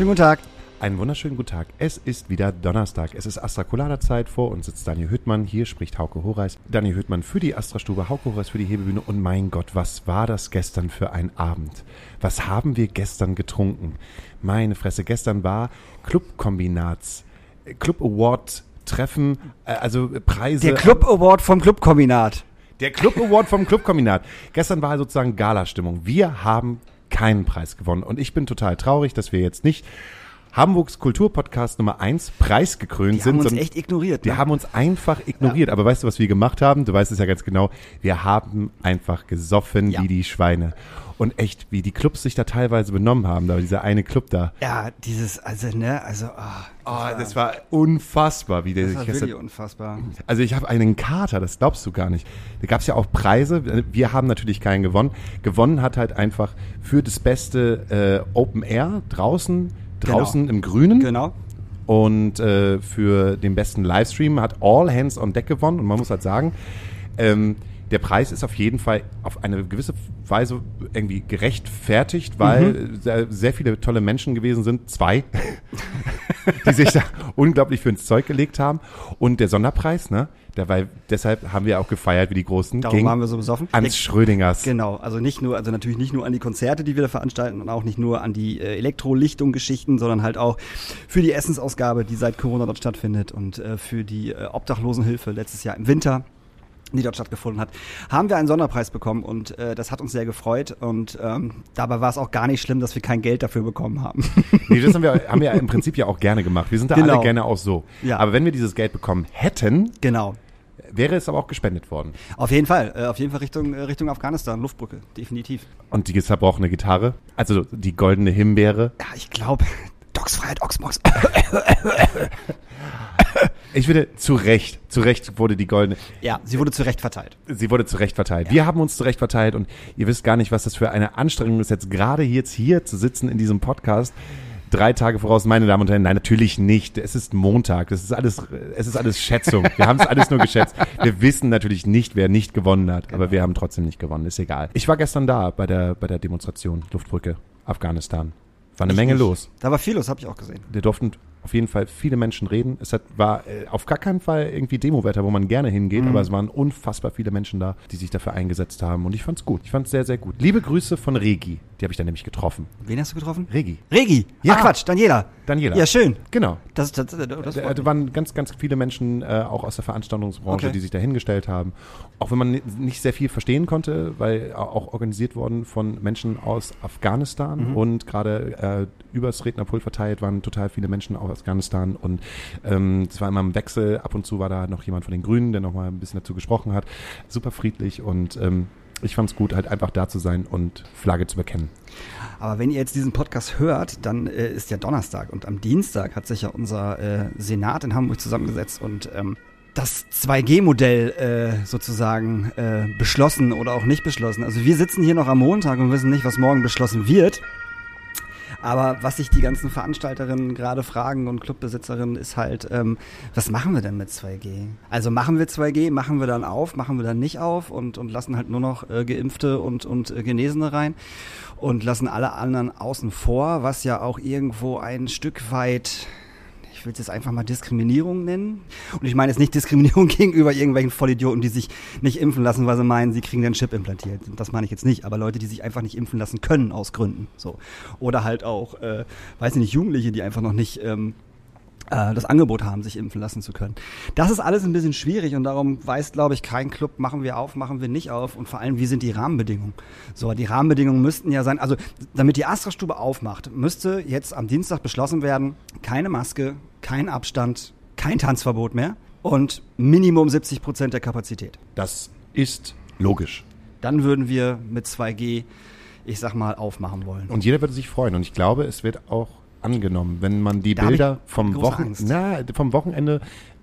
Schönen guten Tag. Einen wunderschönen guten Tag. Es ist wieder Donnerstag. Es ist Astra Colada Zeit. Vor uns sitzt Daniel Hüttmann. Hier spricht Hauke Horeis. Daniel Hüttmann für die Astra Stube, Hauke Horeis für die Hebebühne. Und mein Gott, was war das gestern für ein Abend? Was haben wir gestern getrunken? Meine Fresse, gestern war Clubkombinats, äh, Club Award Treffen, äh, also Preise. Der Club Award vom Clubkombinat. Der Club Award vom Clubkombinat. Gestern war sozusagen Galastimmung. Wir haben keinen Preis gewonnen. Und ich bin total traurig, dass wir jetzt nicht Hamburgs Kulturpodcast Nummer 1 preisgekrönt Die sind. haben uns echt ignoriert. die ne? haben uns einfach ignoriert. Aber weißt du, was wir gemacht haben? Du weißt es ja ganz genau. Wir haben einfach gesoffen Ja. wie die Schweine. Und echt, wie die Clubs sich da teilweise benommen haben. Da war dieser eine Club da. ja, dieses, also, ne, also, ah, Oh, das war unfassbar, wie der das sich war gestern wirklich unfassbar. Also ich habe einen Kater, das glaubst du gar nicht. Da gab es ja auch Preise. Wir haben natürlich keinen gewonnen. Gewonnen hat halt einfach für das beste äh, Open Air draußen, draußen im Grünen. Genau. Und äh, für den besten Livestream hat All Hands on Deck gewonnen. Und man muss halt sagen, ähm, der Preis ist auf jeden Fall auf eine gewisse Weise irgendwie gerechtfertigt, weil sehr, sehr viele tolle Menschen gewesen sind. Zwei, die sich da unglaublich für ins Zeug gelegt haben. Und der Sonderpreis, ne? War, deshalb haben wir auch gefeiert wie die Großen. Darum waren wir so besoffen. ans Schrödingers. Genau, also nicht nur, also natürlich nicht nur an die Konzerte, die wir da veranstalten und auch nicht nur an die äh, Elektrolichtung-Geschichten, sondern halt auch für die Essensausgabe, die seit Corona dort stattfindet und äh, für die äh, Obdachlosenhilfe letztes Jahr im Winter die dort stattgefunden hat, haben wir einen Sonderpreis bekommen und äh, das hat uns sehr gefreut und ähm, dabei war es auch gar nicht schlimm, dass wir kein Geld dafür bekommen haben. Nee, das haben wir, haben wir im Prinzip ja auch gerne gemacht. Wir sind da Genau. alle gerne auch so. Ja. Aber wenn wir dieses Geld bekommen hätten, genau. wäre es aber auch gespendet worden. Auf jeden Fall, äh, auf jeden Fall Richtung, äh, Richtung Afghanistan, Luftbrücke, definitiv. Und die zerbrochene Gitarre, also die goldene Himbeere. Ja, ich glaube, Docsfreiheit, Oxmox. Ich finde, zu Recht, zu Recht wurde die goldene, ja, sie wurde zu Recht verteilt. sie wurde zu Recht verteilt. Wir haben uns zu Recht verteilt und ihr wisst gar nicht, was das für eine Anstrengung ist, jetzt gerade jetzt hier zu sitzen in diesem Podcast. Drei Tage voraus, meine Damen und Herren, nein, natürlich nicht. Es ist Montag. Das ist alles, es ist alles Schätzung. Wir haben es alles nur geschätzt. Wir wissen natürlich nicht, wer nicht gewonnen hat, aber wir haben trotzdem nicht gewonnen. Ist egal. Ich war gestern da bei der, bei der Demonstration Luftbrücke, Afghanistan. War eine Menge Ich- los. Da war viel los, habe ich auch gesehen. Da durften auf jeden Fall viele Menschen reden. Es hat, war äh, auf gar keinen Fall irgendwie Demowetter, wo man gerne hingeht, aber es waren unfassbar viele Menschen da, die sich dafür eingesetzt haben. Und ich fand's gut. Ich fand's sehr, sehr gut. Liebe Grüße von Regi. Die habe ich dann nämlich getroffen. Wen hast du getroffen? Regi. Regi. Ja. Ach Quatsch, Daniela. Daniela. Ja, schön. Genau. Das, das, das, das Da, freut da mich. waren ganz, ganz viele Menschen äh, auch aus der Veranstaltungsbranche, Okay. die sich da hingestellt haben. Auch wenn man ni- nicht sehr viel verstehen konnte, weil auch organisiert worden von Menschen aus Afghanistan Mhm. und gerade äh, übers Rednerpult verteilt waren total viele Menschen aus Afghanistan und ähm, es war immer im Wechsel. Ab und zu war da noch jemand von den Grünen, der noch mal ein bisschen dazu gesprochen hat. Super friedlich und ähm, ich fand es gut, halt einfach da zu sein und Flagge zu bekennen. Aber wenn ihr jetzt diesen Podcast hört, dann äh, ist ja Donnerstag und am Dienstag hat sich ja unser äh, Senat in Hamburg zusammengesetzt und ähm, das 2G-Modell äh, sozusagen äh, beschlossen oder auch nicht beschlossen. Also wir sitzen hier noch am Montag und wissen nicht, was morgen beschlossen wird. Aber was sich die ganzen Veranstalterinnen gerade fragen und Clubbesitzerinnen ist halt, ähm, was machen wir denn mit 2G? Also machen wir 2G, machen wir dann auf, machen wir dann nicht auf und, und lassen halt nur noch äh, Geimpfte und, und äh, Genesene rein und lassen alle anderen außen vor, was ja auch irgendwo ein Stück weit ich will es jetzt einfach mal Diskriminierung nennen. Und ich meine jetzt nicht Diskriminierung gegenüber irgendwelchen Vollidioten, die sich nicht impfen lassen, weil sie meinen, sie kriegen den Chip implantiert. Das meine ich jetzt nicht. Aber Leute, die sich einfach nicht impfen lassen können aus Gründen. So. Oder halt auch, äh, weiß ich nicht, Jugendliche, die einfach noch nicht ähm, äh, das Angebot haben, sich impfen lassen zu können. Das ist alles ein bisschen schwierig und darum weiß, glaube ich, kein Club, machen wir auf, machen wir nicht auf und vor allem, wie sind die Rahmenbedingungen? So, die Rahmenbedingungen müssten ja sein, also damit die Astra-Stube aufmacht, müsste jetzt am Dienstag beschlossen werden, keine Maske, kein Abstand, kein Tanzverbot mehr und Minimum 70 Prozent der Kapazität. Das ist logisch. Dann würden wir mit 2G, ich sag mal, aufmachen wollen. Und jeder würde sich freuen. Und ich glaube, es wird auch angenommen, wenn man die Da Bilder vom, Wochen na, vom Wochenende,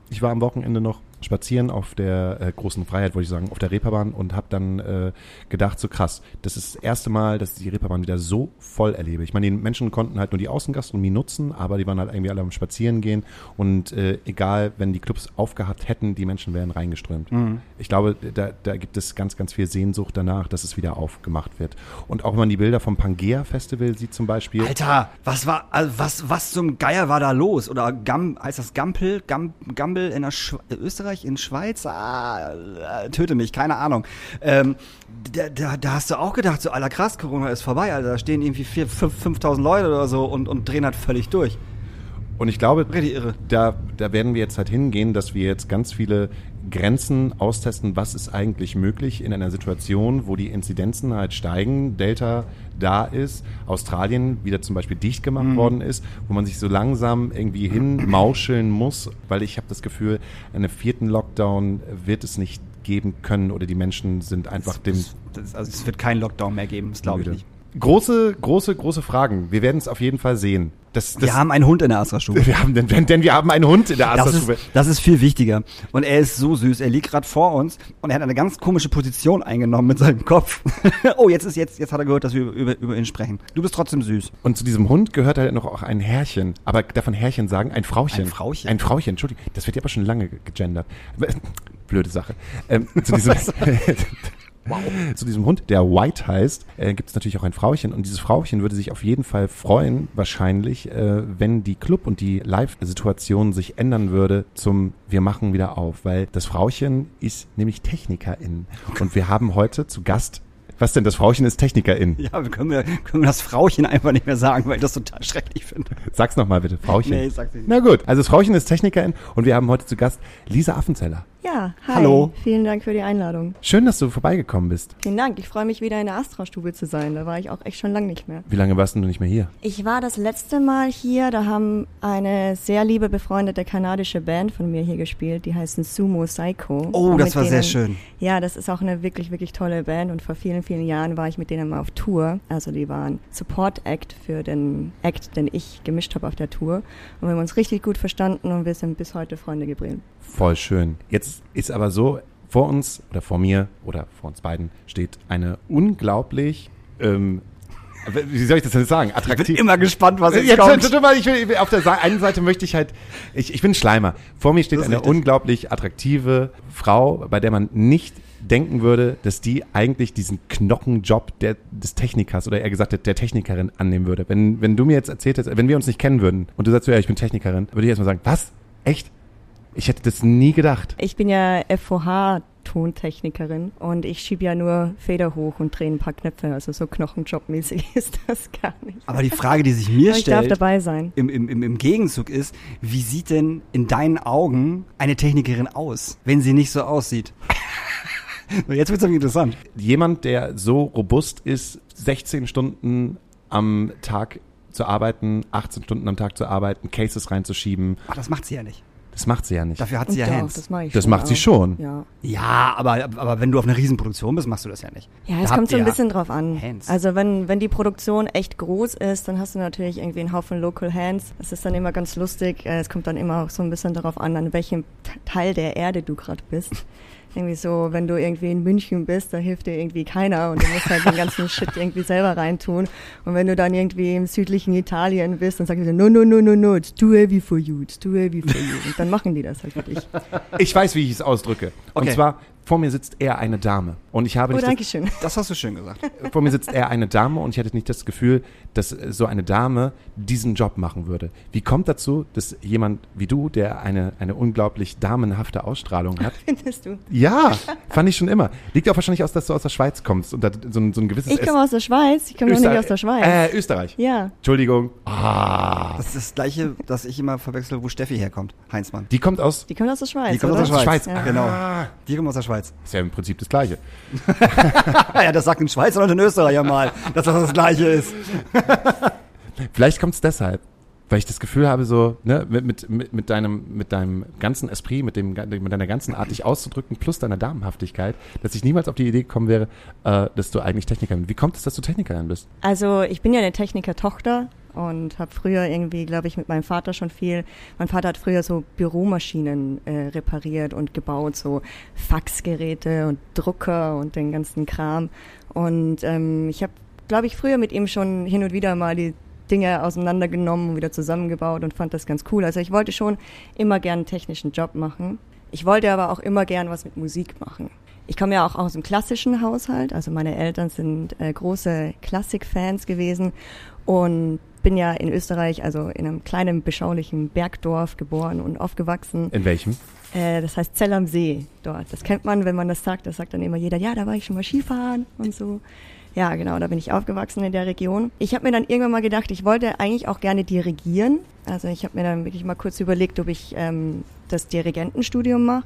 ich war am Wochenende noch spazieren auf der äh, großen Freiheit, wollte ich sagen, auf der Reeperbahn und habe dann äh, gedacht, so krass, das ist das erste Mal, dass ich die Reeperbahn wieder so voll erlebe. Ich meine, die Menschen konnten halt nur die Außengastronomie nutzen, aber die waren halt irgendwie alle am Spazieren gehen und äh, egal, wenn die Clubs aufgehabt hätten, die Menschen wären reingeströmt. Mhm. Ich glaube, da, da gibt es ganz, ganz viel Sehnsucht danach, dass es wieder aufgemacht wird. Und auch wenn man die Bilder vom Pangea Festival sieht zum Beispiel. Alter, was war, also was, was zum Geier war da los? Oder Gam, heißt das Gampel? Gam, Gambel in der Schwe Österreich, in Schweiz? Ah, äh, töte mich, keine Ahnung. Ähm, da, da, da hast du auch gedacht, so, aller krass, Corona ist vorbei, Alter. Da stehen irgendwie 5.000 Leute oder so und, und drehen halt völlig durch. Und ich glaube, da, da werden wir jetzt halt hingehen, dass wir jetzt ganz viele Grenzen austesten, was ist eigentlich möglich in einer Situation, wo die Inzidenzen halt steigen, Delta da ist, Australien wieder zum Beispiel dicht gemacht worden ist, wo man sich so langsam irgendwie hinmauscheln muss, weil ich habe das Gefühl, einen vierten Lockdown wird es nicht geben können oder die Menschen sind einfach dem Das, also es wird keinen Lockdown mehr geben, das glaube ich nicht. Große, große, große Fragen. Wir werden es auf jeden Fall sehen. Das, das, Wir haben einen Hund in der Astra-Stube. wir haben denn, denn wir haben einen Hund in der Das Astra-Stube. ist, das ist viel wichtiger. Und er ist so süß. Er liegt gerade vor uns und er hat eine ganz komische Position eingenommen mit seinem Kopf. oh, jetzt ist jetzt, jetzt hat er gehört, dass wir über, über, ihn sprechen. Du bist trotzdem süß. Und zu diesem Hund gehört halt noch auch ein Herrchen. Aber davon Herrchen sagen, ein Frauchen. Ein Frauchen. Ein Frauchen, Entschuldigung. Das wird ja aber schon lange ge- gegendert. Blöde Sache. Ähm, zu, diesem, zu diesem Hund, der White heißt, äh, gibt es natürlich auch ein Frauchen. Und dieses Frauchen würde sich auf jeden Fall freuen, wahrscheinlich, äh, wenn die Club- und die Live-Situation sich ändern würde zum Wir machen wieder auf. Weil das Frauchen ist nämlich Technikerin. Und wir haben heute zu Gast, was denn, das Frauchen ist Technikerin. Ja, wir können, wir, können das Frauchen einfach nicht mehr sagen, weil ich das total schrecklich finde. Sag's nochmal bitte, Frauchen. Nee, ich sag's nicht. Na gut, also das Frauchen ist Technikerin und wir haben heute zu Gast Lisa Affenzeller. Ja, hi. Hallo. Vielen Dank für die Einladung. Schön, dass du vorbeigekommen bist. Vielen Dank. Ich freue mich wieder in der Astra-Stube zu sein. Da war ich auch echt schon lange nicht mehr. Wie lange warst denn du nicht mehr hier? Ich war das letzte Mal hier. Da haben eine sehr liebe befreundete kanadische Band von mir hier gespielt. Die heißen Sumo Psycho. Oh, das war sehr denen- schön. Ja, das ist auch eine wirklich, wirklich tolle Band. Und vor vielen, vielen Jahren war ich mit denen mal auf Tour. Also die waren Support-Act für den Act, den ich gemischt habe auf der Tour. Und wir haben uns richtig gut verstanden und wir sind bis heute Freunde geblieben. Voll schön. Jetzt ist aber so, vor uns oder vor mir oder vor uns beiden steht eine unglaublich, ähm, wie soll ich das denn sagen, Ich bin attraktiv. immer gespannt, was jetzt Ja, kommt. mal, ich will, auf der einen Seite möchte ich halt, ich, ich bin Schleimer. Vor mir steht eine richtig. unglaublich attraktive Frau, bei der man nicht denken würde, dass die eigentlich diesen Knochenjob der, des Technikers oder eher gesagt der, der Technikerin annehmen würde. Wenn, wenn du mir jetzt erzählt hättest, wenn wir uns nicht kennen würden und du sagst, so, ja, ich bin Technikerin, würde ich erstmal sagen, was? Echt? Ich hätte das nie gedacht. Ich bin ja FOH-Tontechnikerin und ich schiebe ja nur Feder hoch und drehe ein paar Knöpfe. Also so Knochenjob-mäßig ist das gar nicht. Aber die Frage, die sich mir ich darf stellt, dabei sein. im, im, im, Gegenzug ist, wie sieht denn in deinen Augen eine Technikerin aus, wenn sie nicht so aussieht? Jetzt wird's nämlich interessant. Jemand, der so robust ist, 16 Stunden am Tag zu arbeiten, 18 Stunden am Tag zu arbeiten, Cases reinzuschieben, Ach, das macht sie ja nicht. Das macht sie ja nicht. Dafür hat Und sie ja doch, Hands. das mache ich Das schon macht sie schon. Ja, Ja, aber, aber wenn du auf einer Riesenproduktion bist, machst du das ja nicht. ja Da es habt kommt so ein ihr bisschen drauf an. Hands. Also wenn, wenn die Produktion echt groß ist, dann hast du natürlich irgendwie einen Haufen Local Hands. Das ist dann immer ganz lustig. Äh, Es kommt dann immer auch so ein bisschen darauf an, an welchem T- Teil der Erde du gerade bist. Irgendwie so, wenn du irgendwie in München bist, da hilft dir irgendwie keiner und du musst halt den ganzen Shit irgendwie selber reintun. Und wenn du dann irgendwie im südlichen Italien bist, dann die so, no, no, no, no, no, it's too heavy for you, it's too heavy for you. Und dann machen die das halt für dich. Ich weiß, wie ich es ausdrücke. Und Okay. zwar, vor mir sitzt eher eine Dame. Und ich habe Oh, nicht danke schön. Das hast du schön gesagt. das, vor mir sitzt eher eine Dame und ich hatte nicht das Gefühl, dass so eine Dame diesen Job machen würde. Wie kommt dazu, dass jemand wie du, der eine, eine unglaublich damenhafte Ausstrahlung hat, Findest du? ja, fand ich schon immer. Liegt auch wahrscheinlich aus, dass du aus der Schweiz kommst und da so ein, so ein gewisses Ich komme aus der Schweiz, ich komme noch nicht aus der Schweiz. Äh, Österreich. Ja. Entschuldigung. Ah. Das ist das Gleiche, das ich immer verwechsel, wo Steffi herkommt. Heinzmann. Die kommt aus Die kommt aus der Schweiz. Die kommt oder? aus der Schweiz. Ja. Genau. Ah. Die kommt aus der Schweiz. Ist ja im Prinzip das Gleiche. ja, das sagt ein Schweizer und ein Österreicher mal, dass das das Gleiche ist. Vielleicht kommt es deshalb, weil ich das Gefühl habe, so ne, mit, mit, mit, mit, deinem, mit deinem ganzen Esprit, mit, dem, mit deiner ganzen Art, dich auszudrücken, plus deiner Damenhaftigkeit, dass ich niemals auf die Idee gekommen wäre, äh, dass du eigentlich Technikerin bist. Wie kommt es, dass du Technikerin bist? Also ich bin ja eine Techniker-Tochter und habe früher irgendwie, glaube ich, mit meinem Vater schon viel. Mein Vater hat früher so Büromaschinen äh, repariert und gebaut, so Faxgeräte und Drucker und den ganzen Kram. Und ähm, ich habe, glaube ich, früher mit ihm schon hin und wieder mal die Dinge auseinandergenommen und wieder zusammengebaut und fand das ganz cool. Also ich wollte schon immer gern einen technischen Job machen. Ich wollte aber auch immer gern was mit Musik machen. Ich komme ja auch aus einem klassischen Haushalt, also meine Eltern sind äh, große Klassikfans gewesen und bin ja in Österreich, also in einem kleinen beschaulichen Bergdorf geboren und aufgewachsen. In welchem? Äh, das heißt Zell am See dort. Das kennt man, wenn man das sagt. Das sagt dann immer jeder, ja, da war ich schon mal Skifahren und so. Ja, genau, da bin ich aufgewachsen in der Region. Ich habe mir dann irgendwann mal gedacht, ich wollte eigentlich auch gerne dirigieren. Also ich habe mir dann wirklich mal kurz überlegt, ob ich ähm, das Dirigentenstudium mache.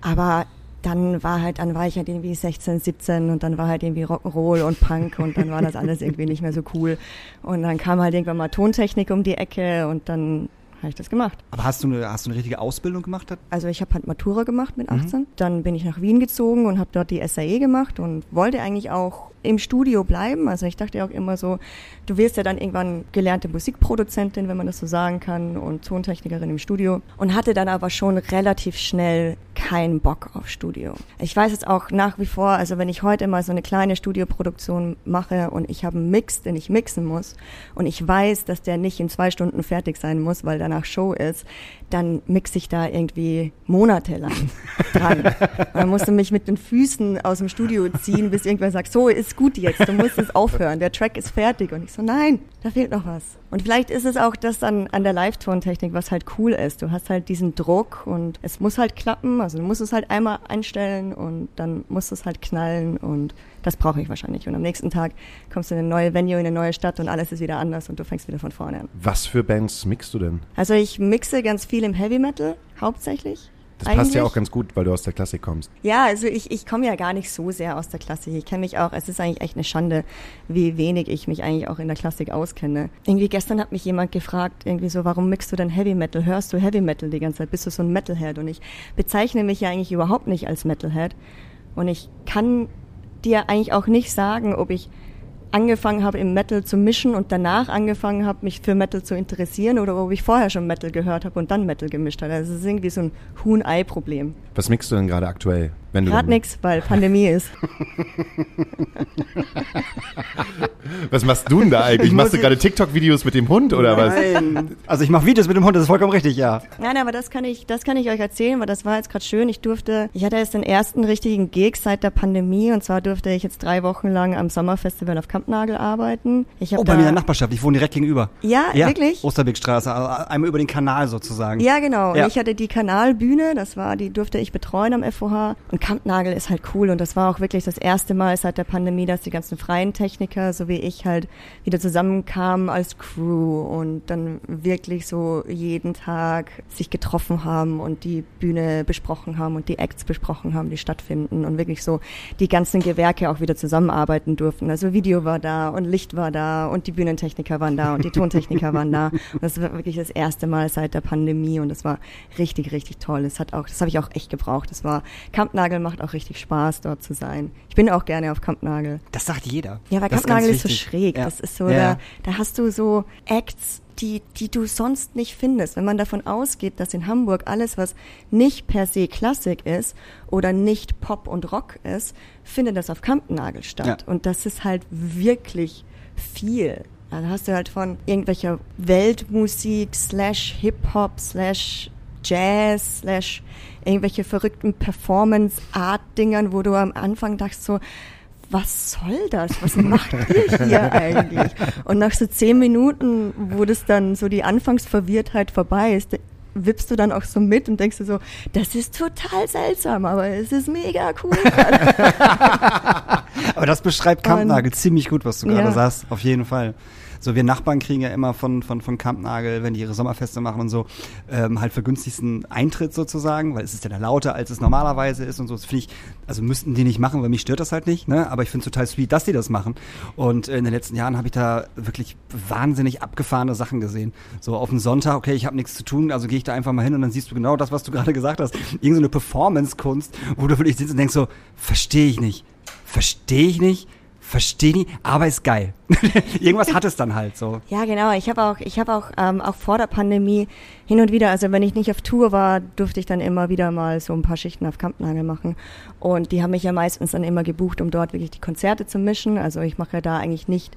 Aber dann war halt, dann war ich halt irgendwie 16, 17 und dann war halt irgendwie Rock'n'Roll und Punk und dann war das alles irgendwie nicht mehr so cool. Und dann kam halt irgendwann mal Tontechnik um die Ecke und dann habe ich das gemacht. Aber hast du eine, hast du eine richtige Ausbildung gemacht? Also ich habe halt Matura gemacht mit 18. Mhm. Dann bin ich nach Wien gezogen und habe dort die SAE gemacht und wollte eigentlich auch im Studio bleiben. Also ich dachte auch immer so, du wirst ja dann irgendwann gelernte Musikproduzentin, wenn man das so sagen kann, und Tontechnikerin im Studio. Und hatte dann aber schon relativ schnell keinen Bock auf Studio. Ich weiß jetzt auch nach wie vor, also wenn ich heute mal so eine kleine Studioproduktion mache und ich habe einen Mix, den ich mixen muss und ich weiß, dass der nicht in zwei Stunden fertig sein muss, weil danach Show ist, dann mixe ich da irgendwie monatelang dran. Man musste mich mit den Füßen aus dem Studio ziehen, bis irgendwer sagt, so ist gut jetzt, du musst es aufhören, der Track ist fertig. Und ich so, nein, da fehlt noch was. Und vielleicht ist es auch das dann an der Live-Tontechnik, was halt cool ist. Du hast halt diesen Druck und es muss halt klappen, also du musst es halt einmal einstellen und dann muss es halt knallen und das brauche ich wahrscheinlich. Und am nächsten Tag kommst du in eine neue Venue, in eine neue Stadt und alles ist wieder anders und du fängst wieder von vorne an. Was für Bands mixst du denn? Also ich mixe ganz viel im Heavy Metal, hauptsächlich. Das Eigentlich. passt ja auch ganz gut, weil du aus der Klassik kommst. Ja, also ich, ich komme ja gar nicht so sehr aus der Klassik. Ich kenne mich auch, es ist eigentlich echt eine Schande, wie wenig ich mich eigentlich auch in der Klassik auskenne. Irgendwie gestern hat mich jemand gefragt, irgendwie so, warum mixst du denn Heavy Metal? Hörst du Heavy Metal die ganze Zeit? Bist du so ein Metalhead? Und ich bezeichne mich ja eigentlich überhaupt nicht als Metalhead. Und ich kann dir eigentlich auch nicht sagen, ob ich angefangen habe, im Metal zu mischen und danach angefangen habe, mich für Metal zu interessieren oder ob ich vorher schon Metal gehört habe und dann Metal gemischt habe. Also es ist irgendwie so ein Huhn-Ei-Problem. Was mixst du denn gerade aktuell? Gerade nichts, weil Pandemie ist. was machst du denn da eigentlich? Machst du gerade TikTok-Videos mit dem Hund oder Nein. was? Also ich mache Videos mit dem Hund, das ist vollkommen richtig, ja. Nein, aber das kann ich, das kann ich euch erzählen, weil das war jetzt gerade schön. Ich durfte, ich hatte jetzt den ersten richtigen Gig seit der Pandemie und zwar durfte ich jetzt drei Wochen lang am Sommerfestival auf Kampnagel arbeiten. Ich oh, bei mir in der Nachbarschaft, ich wohne direkt gegenüber. Ja, ja wirklich? Osterwegstraße, also einmal über den Kanal sozusagen. Ja, genau. Ja. Und ich hatte die Kanalbühne, das war, die durfte ich betreuen am FOH und Kampnagel ist halt cool und das war auch wirklich das erste Mal seit der Pandemie, dass die ganzen freien Techniker, so wie ich halt, wieder zusammenkamen als Crew und dann wirklich so jeden Tag sich getroffen haben und die Bühne besprochen haben und die Acts besprochen haben, die stattfinden und wirklich so die ganzen Gewerke auch wieder zusammenarbeiten durften. Also Video war da und Licht war da und die Bühnentechniker waren da und die Tontechniker waren da. Und das war wirklich das erste Mal seit der Pandemie und das war richtig, richtig toll. Das hat auch, das habe ich auch echt gebraucht. Das war, Kampnagel macht auch richtig Spaß, dort zu sein. Ich bin auch gerne auf Kampnagel. Das sagt jeder. Ja, weil das Kampnagel ist, ist, so schräg. Ja. Das ist so, ja. da, da hast du so Acts, die, die du sonst nicht findest. Wenn man davon ausgeht, dass in Hamburg alles, was nicht per se Klassik ist oder nicht Pop und Rock ist, findet das auf Kampnagel statt. Ja. Und das ist halt wirklich viel. Da hast du halt von irgendwelcher Weltmusik slash Hip-Hop slash Jazz slash irgendwelche verrückten Performance-Art-Dingern, wo du am Anfang dachtest so, was soll das? Was macht ihr hier eigentlich? Und nach so zehn Minuten, wo das dann so die Anfangsverwirrtheit vorbei ist, wippst du dann auch so mit und denkst du so, das ist total seltsam, aber es ist mega cool. aber das beschreibt Kampnagel ziemlich gut, was du gerade ja. sagst, auf jeden Fall. So, wir Nachbarn kriegen ja immer von, von, von Kampnagel, wenn die ihre Sommerfeste machen und so, ähm, halt für günstigsten Eintritt sozusagen, weil es ist ja lauter, als es normalerweise ist und so. Das finde ich, also müssten die nicht machen, weil mich stört das halt nicht, ne? Aber ich finde es total sweet, dass die das machen. Und äh, in den letzten Jahren habe ich da wirklich wahnsinnig abgefahrene Sachen gesehen. So auf dem Sonntag, okay, ich habe nichts zu tun, also gehe ich da einfach mal hin und dann siehst du genau das, was du gerade gesagt hast. Irgend so eine Performance-Kunst, wo du wirklich sitzt und denkst so, verstehe ich nicht. Verstehe ich nicht Verstehe die, aber ist geil. Irgendwas hat es dann halt so. Ja, genau. Ich habe auch, ich habe auch, ähm, auch vor der Pandemie hin und wieder, also wenn ich nicht auf Tour war, durfte ich dann immer wieder mal so ein paar Schichten auf Kampnagel machen. Und die haben mich ja meistens dann immer gebucht, um dort wirklich die Konzerte zu mischen. Also ich mache ja da eigentlich nicht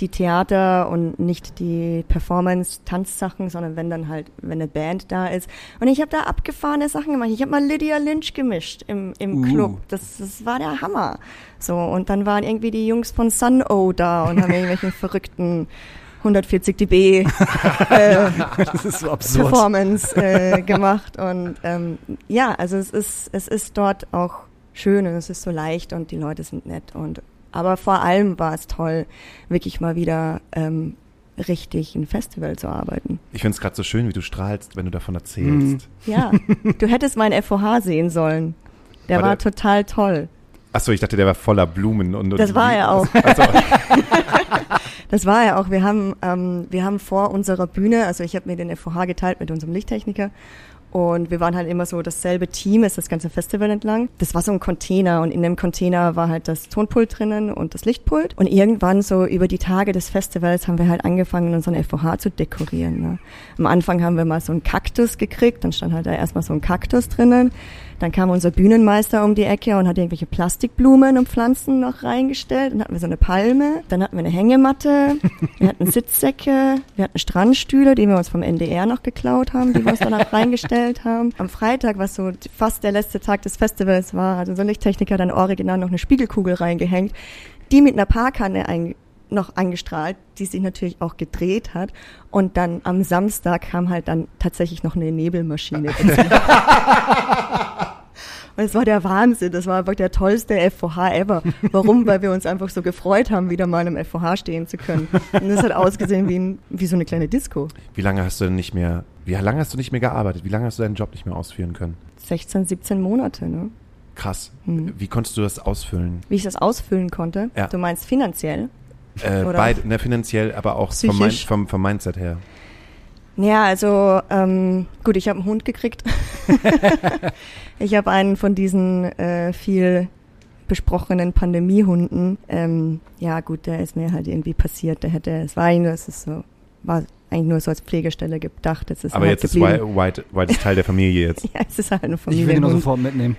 die Theater und nicht die Performance-Tanzsachen, sondern wenn dann halt, wenn eine Band da ist. Und ich habe da abgefahrene Sachen gemacht. Ich habe mal Lydia Lynch gemischt im, im Uh. Club. Das, das war der Hammer. So, und dann waren irgendwie die Jungs von Sun O da und haben irgendwelche verrückten 140 dB äh, so. Performance äh, gemacht. Und ähm, ja, also es ist, es ist dort auch schön und es ist so leicht und die Leute sind nett. Und aber vor allem war es toll, wirklich mal wieder ähm, richtig ein Festival zu arbeiten. Ich finde es gerade so schön, wie du strahlst, wenn du davon Mhm. erzählst. Ja, du hättest mein FOH sehen sollen. Der War war, der- total toll. Achso, ich dachte, der war voller Blumen und, und Das war er auch. Also, Das war ja auch. Wir haben, ähm, wir haben vor unserer Bühne, also ich habe mir den FOH geteilt mit unserem Lichttechniker und wir waren halt immer so dasselbe Team, ist das ganze Festival entlang. Das war so ein Container und in dem Container war halt das Tonpult drinnen und das Lichtpult. Und irgendwann so über die Tage des Festivals haben wir halt angefangen, unseren FOH zu dekorieren. Ne? Am Anfang haben wir mal so einen Kaktus gekriegt, dann stand halt da erstmal so ein Kaktus drinnen. Dann kam unser Bühnenmeister um die Ecke und hat irgendwelche Plastikblumen und Pflanzen noch reingestellt. Dann hatten wir so eine Palme, dann hatten wir eine Hängematte, wir hatten Sitzsäcke, wir hatten Strandstühle, die wir uns vom NDR noch geklaut haben, die wir uns danach reingestellt haben. Am Freitag, was so fast der letzte Tag des Festivals war, hat unser Lichttechniker dann original noch eine Spiegelkugel reingehängt, die mit einer Parkkanne ein noch angestrahlt, die sich natürlich auch gedreht hat. Und dann am Samstag kam halt dann tatsächlich noch eine Nebelmaschine. Und es war der Wahnsinn. Das war einfach der tollste FOH ever. Warum? Weil wir uns einfach so gefreut haben, wieder mal im FOH stehen zu können. Und das hat ausgesehen wie, ein, wie so eine kleine Disco. wie lange hast du denn nicht mehr, wie lange hast du nicht mehr gearbeitet? Wie lange hast du deinen Job nicht mehr ausführen können? 16, 17 Monate, ne? Krass. Hm. Wie konntest du das ausfüllen? Wie ich das ausfüllen konnte. Ja. Du meinst finanziell? Äh, beid, ne, finanziell, aber auch vom, vom, vom Mindset her. Ja, also ähm, gut, ich habe einen Hund gekriegt. ich habe einen von diesen äh, viel besprochenen Pandemiehunden. Ähm, ja, gut, der ist mir halt irgendwie passiert. Der hätte, es war eigentlich nur, es ist so, war eigentlich nur so als Pflegestelle gedacht. Es ist Aber halt jetzt ist geblieben. White, White, White ist Teil der Familie jetzt. Ja, es ist halt eine Ich will ihn nur sofort mitnehmen.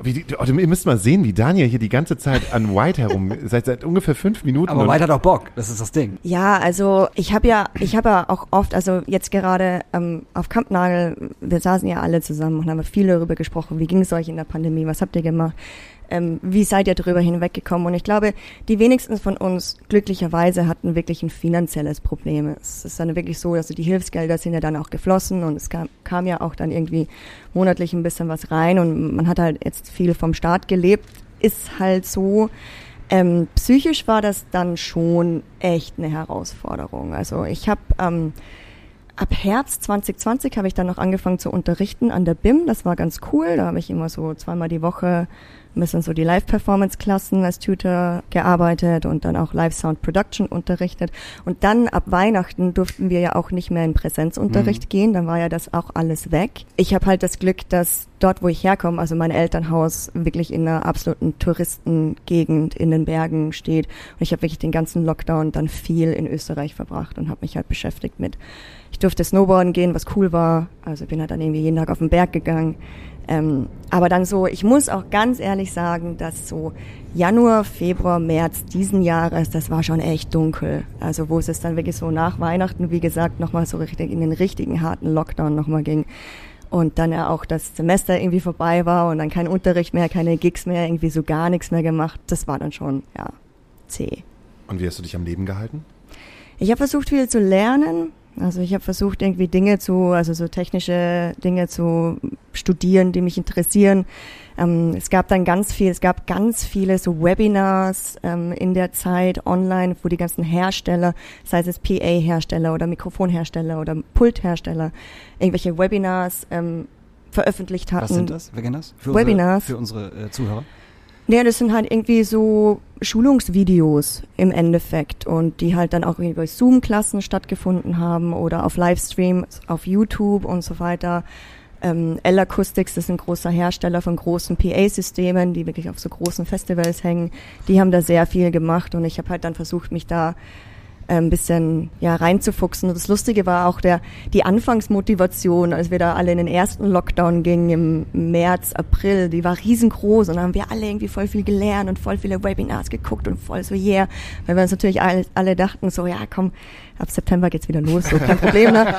Wie, die- oh, ihr müsst mal sehen, wie Daniel hier die ganze Zeit an White herum, seit, seit ungefähr fünf Minuten. Aber White hat auch Bock, das ist das Ding. Ja, also ich habe ja, ich habe ja auch oft, also jetzt gerade ähm, auf Kampnagel, wir saßen ja alle zusammen und haben viel darüber gesprochen, wie ging es euch in der Pandemie, was habt ihr gemacht, ähm, wie seid ihr darüber hinweggekommen? Und ich glaube, die wenigsten von uns glücklicherweise hatten wirklich ein finanzielles Problem. Es ist dann wirklich so, also die Hilfsgelder sind ja dann auch geflossen und es kam, kam ja auch dann irgendwie monatlich ein bisschen was rein und man hat halt jetzt viel vom Staat gelebt. Ist halt so, ähm, psychisch war das dann schon echt eine Herausforderung. Also ich habe ähm, ab Herbst 2020 habe ich dann noch angefangen zu unterrichten an der BIM. Das war ganz cool. Da habe ich immer so zweimal die Woche ein bisschen so die Live-Performance-Klassen als Tutor gearbeitet und dann auch Live-Sound Production unterrichtet. Und dann ab Weihnachten durften wir ja auch nicht mehr in Präsenzunterricht gehen. Dann war ja das auch alles weg. Ich habe halt das Glück, dass dort, wo ich herkomme, also mein Elternhaus wirklich in einer absoluten Touristengegend in den Bergen steht. Und ich habe wirklich den ganzen Lockdown dann viel in Österreich verbracht und habe mich halt beschäftigt mit. Ich durfte Snowboarden gehen, was cool war. Also bin halt dann irgendwie jeden Tag auf den Berg gegangen. Ähm, aber dann so, ich muss auch ganz ehrlich sagen, dass so Januar, Februar, März diesen Jahres, das war schon echt dunkel. Also wo es jetzt dann wirklich so nach Weihnachten, wie gesagt, nochmal so richtig in den richtigen harten Lockdown nochmal ging. Und dann ja auch das Semester irgendwie vorbei war und dann kein Unterricht mehr, keine Gigs mehr, irgendwie so gar nichts mehr gemacht. Das war dann schon, ja, zäh. Und wie hast du dich am Leben gehalten? Ich habe versucht, viel zu lernen. Also ich habe versucht, irgendwie Dinge zu, also so technische Dinge zu studieren, die mich interessieren. Ähm, es gab dann ganz viel, es gab ganz viele so Webinars ähm, in der Zeit online, wo die ganzen Hersteller, sei es PA-Hersteller oder Mikrofonhersteller oder Pulthersteller, irgendwelche Webinars ähm, veröffentlicht hatten. Was sind das? Wer kennt das? Für Webinars. Unsere, für unsere äh, Zuhörer. Ja, das sind halt irgendwie so Schulungsvideos im Endeffekt und die halt dann auch irgendwie bei Zoom-Klassen stattgefunden haben oder auf Livestreams auf YouTube und so weiter. Ähm, L Acoustics ist ein großer Hersteller von großen PA-Systemen, die wirklich auf so großen Festivals hängen. Die haben da sehr viel gemacht und ich habe halt dann versucht, mich da ein bisschen ja reinzufuchsen. Und das Lustige war auch der die Anfangsmotivation, als wir da alle in den ersten Lockdown gingen im März, April, die war riesengroß und dann haben wir alle irgendwie voll viel gelernt und voll viele Webinars geguckt und voll so yeah, weil wir uns natürlich alle, alle dachten so ja komm ab September geht's wieder los, so kein Problem. Ne?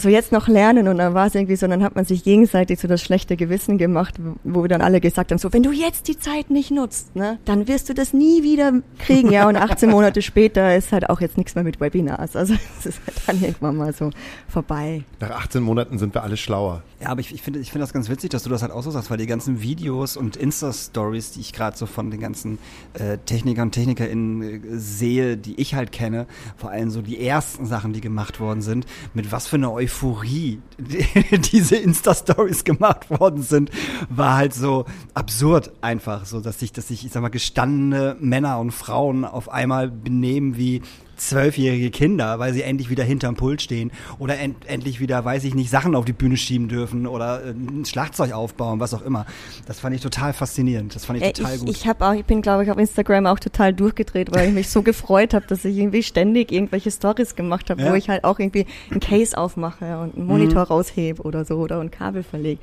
So jetzt noch lernen und dann war es irgendwie so, dann hat man sich gegenseitig so das schlechte Gewissen gemacht, wo wir dann alle gesagt haben, so wenn du jetzt die Zeit nicht nutzt, ne, dann wirst du das nie wieder kriegen. Ja, und 18 Monate später ist halt auch jetzt nichts mehr mit Webinars. Also es ist halt dann irgendwann mal so vorbei. Nach 18 Monaten sind wir alle schlauer. Ja, aber ich, ich finde ich finde das ganz witzig, dass du das halt auch so sagst, weil die ganzen Videos und Insta-Stories, die ich gerade so von den ganzen äh, Technikern und TechnikerInnen äh, sehe, die ich halt kenne, vor allem so die ersten Sachen, die gemacht worden sind, mit was für einer Euphorie diese Insta-Stories gemacht worden sind, war halt so absurd einfach, so dass sich, dass sich, ich sag mal, gestandene Männer und Frauen auf einmal benehmen wie zwölfjährige Kinder, weil sie endlich wieder hinterm Pult stehen oder end, endlich wieder, weiß ich nicht, Sachen auf die Bühne schieben dürfen oder äh, ein Schlagzeug aufbauen, was auch immer. Das fand ich total faszinierend. Das fand ich äh, total ich, gut. Ich habe auch, ich bin, glaube ich, auf Instagram auch total durchgedreht, weil ich mich so gefreut habe, dass ich irgendwie ständig irgendwelche Stories gemacht habe, ja? wo ich halt auch irgendwie ein Case aufmache und einen Monitor mhm. raushebe oder so oder ein Kabel verlege.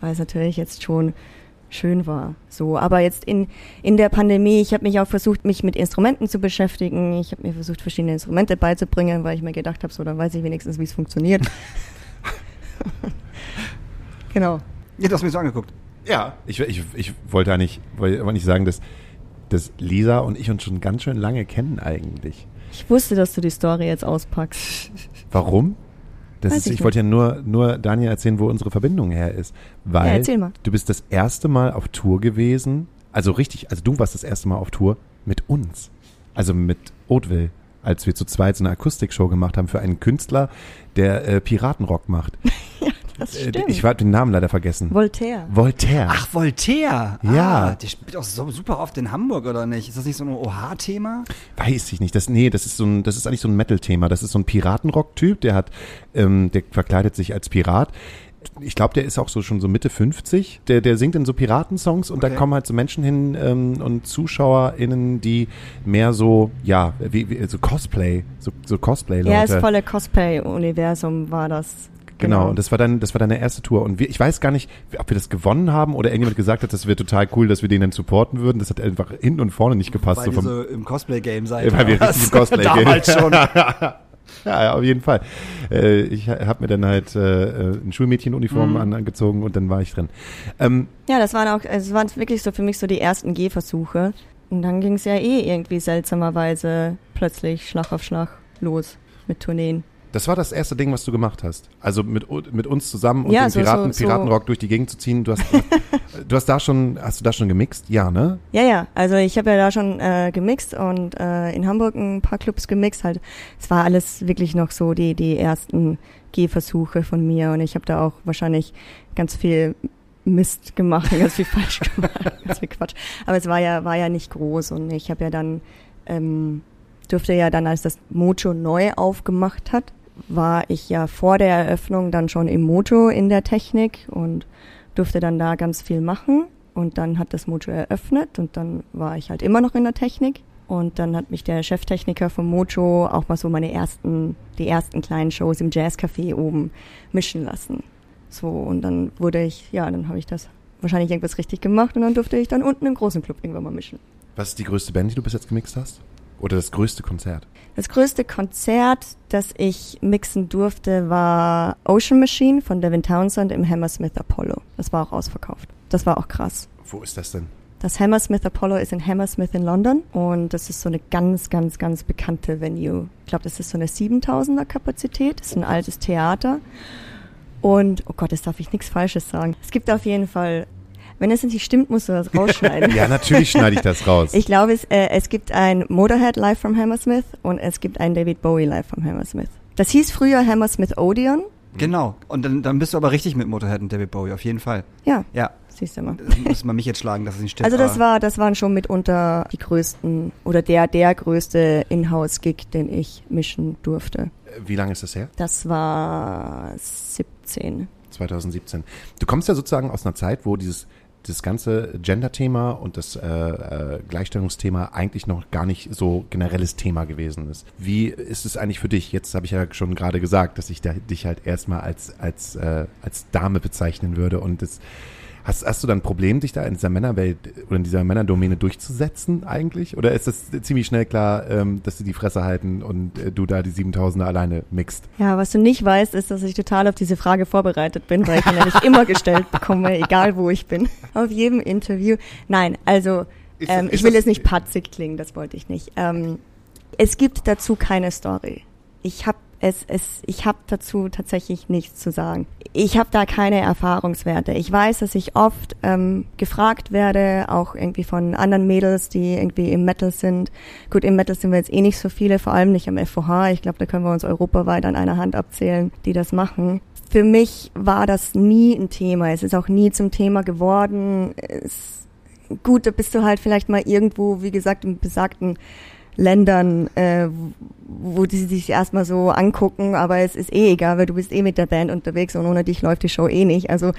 Weil es natürlich jetzt schon schön war. So, aber jetzt in, in der Pandemie, ich habe mich auch versucht, mich mit Instrumenten zu beschäftigen. Ich habe mir versucht, verschiedene Instrumente beizubringen, weil ich mir gedacht habe, so, dann weiß ich wenigstens, wie es funktioniert. genau. Ja, du hast mir so angeguckt. Ja. Ich, ich, ich wollte eigentlich, wollte nicht sagen, dass, dass Lisa und ich uns schon ganz schön lange kennen eigentlich. Ich wusste, dass du die Story jetzt auspackst. Warum? Das ist, ich, ich wollte ja nur, nur Daniel erzählen, wo unsere Verbindung her ist. Weil ja, du bist das erste Mal auf Tour gewesen. Also richtig, also du warst das erste Mal auf Tour mit uns. Also mit Oatville, als wir zu zweit so eine Akustikshow gemacht haben für einen Künstler, der äh, Piratenrock macht. Das äh, stimmt. Ich habe den Namen leider vergessen. Voltaire. Voltaire. Ach, Voltaire. Ja. Ah, der spielt auch so super oft in Hamburg, oder nicht? Ist das nicht so ein OH-Thema? Weiß ich nicht. Das, nee, das ist so ein, das ist eigentlich so ein Metal-Thema. Das ist so ein Piratenrock-Typ, der hat, ähm, der verkleidet sich als Pirat ich glaube, der ist auch so schon so Mitte 50. Der, der singt in so Piratensongs und okay. da kommen halt so Menschen hin ähm, und ZuschauerInnen, die mehr so, ja, wie, wie so Cosplay, so, so Cosplay-Leute. Ja, das volle Cosplay-Universum war das. Genau. genau, und das war dann, das war deine erste Tour. Und wir, ich weiß gar nicht, ob wir das gewonnen haben oder irgendjemand gesagt hat, das wäre total cool, dass wir den dann supporten würden. Das hat einfach hinten und vorne nicht gepasst. Weil so, vom, so im Cosplay-Game seid. Weil wir richtig im Cosplay-Game. Damals schon. ja, auf jeden Fall. Äh, ich habe mir dann halt äh, ein Schulmädchenuniform mhm. angezogen und dann war ich drin. Ähm, ja, das waren auch, also es waren wirklich so für mich so die ersten Gehversuche. Und dann ging es ja eh irgendwie seltsamerweise plötzlich Schlag auf Schlag los mit Tourneen. Das war das erste Ding, was du gemacht hast. Also mit, mit uns zusammen und ja, den so, Piraten, so, Piratenrock so. durch die Gegend zu ziehen. Du hast, du hast da schon, hast du da schon gemixt? Ja, ne? Ja, ja. Also ich habe ja da schon äh, gemixt und äh, in Hamburg ein paar Clubs gemixt. Halt, es war alles wirklich noch so die die ersten Gehversuche von mir und ich habe da auch wahrscheinlich ganz viel Mist gemacht, ganz viel falsch gemacht, ganz viel Quatsch. Aber es war ja war ja nicht groß und ich habe ja dann ähm, durfte ja dann, als das Mojo neu aufgemacht hat, war ich ja vor der Eröffnung dann schon im Mojo in der Technik und durfte dann da ganz viel machen. Und dann hat das Mojo eröffnet und dann war ich halt immer noch in der Technik. Und dann hat mich der Cheftechniker vom Mojo auch mal so meine ersten, die ersten kleinen Shows im Jazzcafé oben mischen lassen. So, und dann wurde ich, ja, dann habe ich das wahrscheinlich irgendwas richtig gemacht und dann durfte ich dann unten im großen Club irgendwann mal mischen. Was ist die größte Band, die du bis jetzt gemixt hast? Oder das größte Konzert? Das größte Konzert, das ich mixen durfte, war Ocean Machine von Devin Townsend im Hammersmith Apollo. Das war auch ausverkauft. Das war auch krass. Wo ist das denn? Das Hammersmith Apollo ist in Hammersmith in London und das ist so eine ganz, ganz, ganz bekannte Venue. Ich glaube, das ist so eine 7000er Kapazität. Das ist ein altes Theater. Und, oh Gott, jetzt darf ich nichts Falsches sagen. Es gibt auf jeden Fall wenn es nicht stimmt, musst du das rausschneiden. ja, natürlich schneide ich das raus. Ich glaube, es, äh, es gibt ein Motorhead live from Hammersmith und es gibt ein David Bowie live from Hammersmith. Das hieß früher Hammersmith Odeon. Genau. Und dann, dann bist du aber richtig mit Motorhead und David Bowie, auf jeden Fall. Ja. Ja. Siehst du mal. Das muss man mich jetzt schlagen, dass es nicht stimmt. Also das war, das waren schon mitunter die größten oder der, der größte Inhouse-Gig, den ich mischen durfte. Wie lange ist das her? Das war 17. 2017. Du kommst ja sozusagen aus einer Zeit, wo dieses das ganze Gender-Thema und das äh, äh, Gleichstellungsthema eigentlich noch gar nicht so generelles Thema gewesen ist. Wie ist es eigentlich für dich? Jetzt habe ich ja schon gerade gesagt, dass ich da, dich halt erstmal als als äh, als Dame bezeichnen würde und das Hast, hast du dann ein Problem, dich da in dieser Männerwelt oder in dieser Männerdomäne durchzusetzen eigentlich? Oder ist das ziemlich schnell klar, ähm, dass sie die Fresse halten und äh, du da die 7000er alleine mixt? Ja, was du nicht weißt, ist, dass ich total auf diese Frage vorbereitet bin, weil ich die nämlich immer gestellt bekomme, egal wo ich bin. Auf jedem Interview. Nein, also ist, ähm, ist ich will jetzt nicht patzig klingen, das wollte ich nicht. Ähm, es gibt dazu keine Story. Ich habe es, es, ich habe dazu tatsächlich nichts zu sagen. Ich habe da keine Erfahrungswerte. Ich weiß, dass ich oft ähm, gefragt werde, auch irgendwie von anderen Mädels, die irgendwie im Metal sind. Gut, im Metal sind wir jetzt eh nicht so viele, vor allem nicht am FOH. Ich glaube, da können wir uns europaweit an einer Hand abzählen, die das machen. Für mich war das nie ein Thema. Es ist auch nie zum Thema geworden. Es, gut, da bist du halt vielleicht mal irgendwo, wie gesagt, im besagten Ländern, äh, wo die sich erstmal so angucken, aber es ist eh egal, weil du bist eh mit der Band unterwegs und ohne dich läuft die Show eh nicht. Also,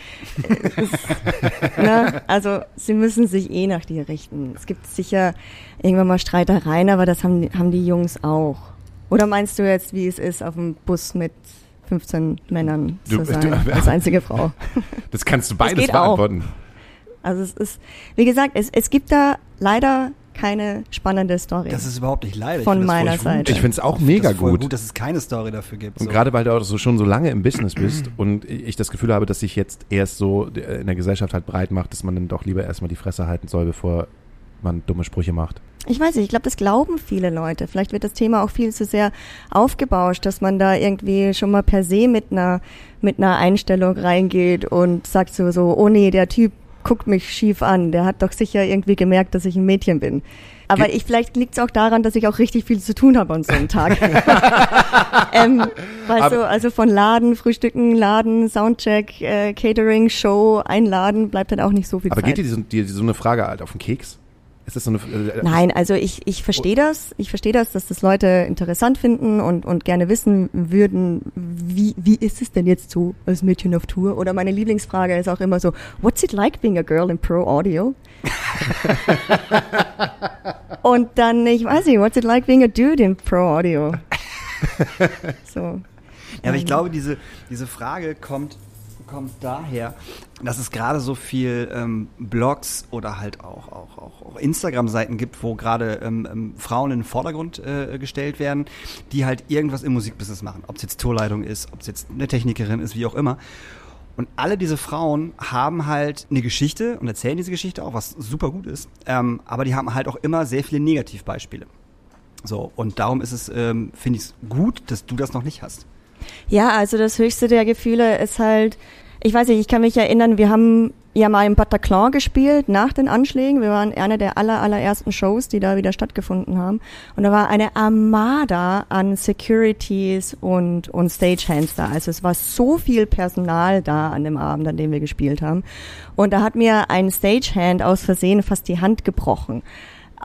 es, ne? also sie müssen sich eh nach dir richten. Es gibt sicher irgendwann mal Streitereien, aber das haben, haben die Jungs auch. Oder meinst du jetzt, wie es ist, auf dem Bus mit 15 Männern du, zu sein, du, als einzige Frau? Das kannst du beides beantworten. Auch. Also es ist, wie gesagt, es, es gibt da leider keine spannende Story. Das ist überhaupt nicht leider. Von meiner Seite. Ich finde es auch mega das gut. gut, dass es keine Story dafür gibt. Und so. gerade weil du auch so schon so lange im Business bist und ich das Gefühl habe, dass sich jetzt erst so in der Gesellschaft halt breit macht, dass man dann doch lieber erstmal die Fresse halten soll, bevor man dumme Sprüche macht. Ich weiß nicht, ich glaube, das glauben viele Leute. Vielleicht wird das Thema auch viel zu sehr aufgebauscht, dass man da irgendwie schon mal per se mit einer, mit einer Einstellung reingeht und sagt so, so, oh nee, der Typ guckt mich schief an. Der hat doch sicher irgendwie gemerkt, dass ich ein Mädchen bin. Aber ich, vielleicht liegt es auch daran, dass ich auch richtig viel zu tun habe an so einem Tag. ähm, weißt du, also von Laden, Frühstücken, Laden, Soundcheck, äh, Catering, Show, Einladen, bleibt dann auch nicht so viel Aber Zeit. Aber geht dir, dir so eine Frage halt auf den Keks? Ist das so eine, äh, Nein, also ich, ich verstehe das. Ich verstehe das, dass das Leute interessant finden und, und gerne wissen würden, wie, wie ist es denn jetzt so als Mädchen auf Tour? Oder meine Lieblingsfrage ist auch immer so, what's it like being a girl in Pro Audio? und dann, ich weiß nicht, what's it like being a dude in Pro Audio? so. Ja, aber ich glaube, diese, diese Frage kommt kommt daher, dass es gerade so viel ähm, Blogs oder halt auch, auch, auch, Instagram-Seiten gibt, wo gerade ähm, ähm, Frauen in den Vordergrund äh, gestellt werden, die halt irgendwas im Musikbusiness machen. Ob es jetzt Tourleitung ist, ob es jetzt eine Technikerin ist, wie auch immer. Und alle diese Frauen haben halt eine Geschichte und erzählen diese Geschichte auch, was super gut ist. Ähm, aber die haben halt auch immer sehr viele Negativbeispiele. So, und darum ist es, ähm, finde ich es gut, dass du das noch nicht hast. Ja, also das höchste der Gefühle ist halt, ich weiß nicht, ich kann mich erinnern, wir haben ja mal im Bataclan gespielt nach den Anschlägen. Wir waren eine der aller, allerersten Shows, die da wieder stattgefunden haben. Und da war eine Armada an Securities und, und Stagehands da. Also es war so viel Personal da an dem Abend, an dem wir gespielt haben. Und da hat mir ein Stagehand aus Versehen fast die Hand gebrochen.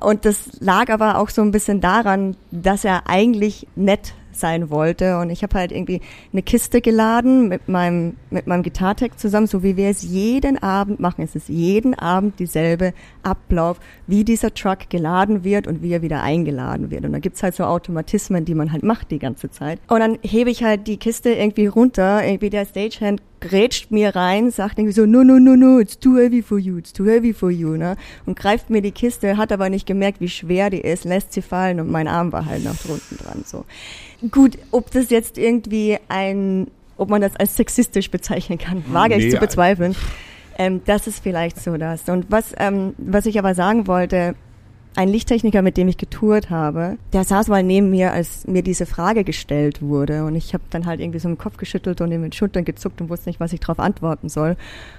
Und das lag aber auch so ein bisschen daran, dass er eigentlich nett sein wollte. Und ich habe halt irgendwie eine Kiste geladen mit meinem, mit meinem Gitartech zusammen, so wie wir es jeden Abend machen. Es ist jeden Abend dieselbe Ablauf, wie dieser Truck geladen wird und wie er wieder eingeladen wird. Und da gibt's halt so Automatismen, die man halt macht die ganze Zeit. Und dann hebe ich halt die Kiste irgendwie runter, irgendwie der Stagehand grätscht mir rein, sagt irgendwie so, no, no, no, no, it's too heavy for you, it's too heavy for you, ne? Und greift mir die Kiste, hat aber nicht gemerkt, wie schwer die ist, lässt sie fallen und mein Arm war halt nach drunten dran, so. Gut, ob das jetzt irgendwie ein, ob man das als sexistisch bezeichnen kann, wage nee, ich zu bezweifeln. Ähm, das ist vielleicht so das. Und was, ähm, was ich aber sagen wollte, ein Lichttechniker, mit dem ich getourt habe, der saß mal neben mir, als mir diese Frage gestellt wurde. Und ich habe dann halt irgendwie so im Kopf geschüttelt und in den Schultern gezuckt und wusste nicht, was ich darauf antworten soll.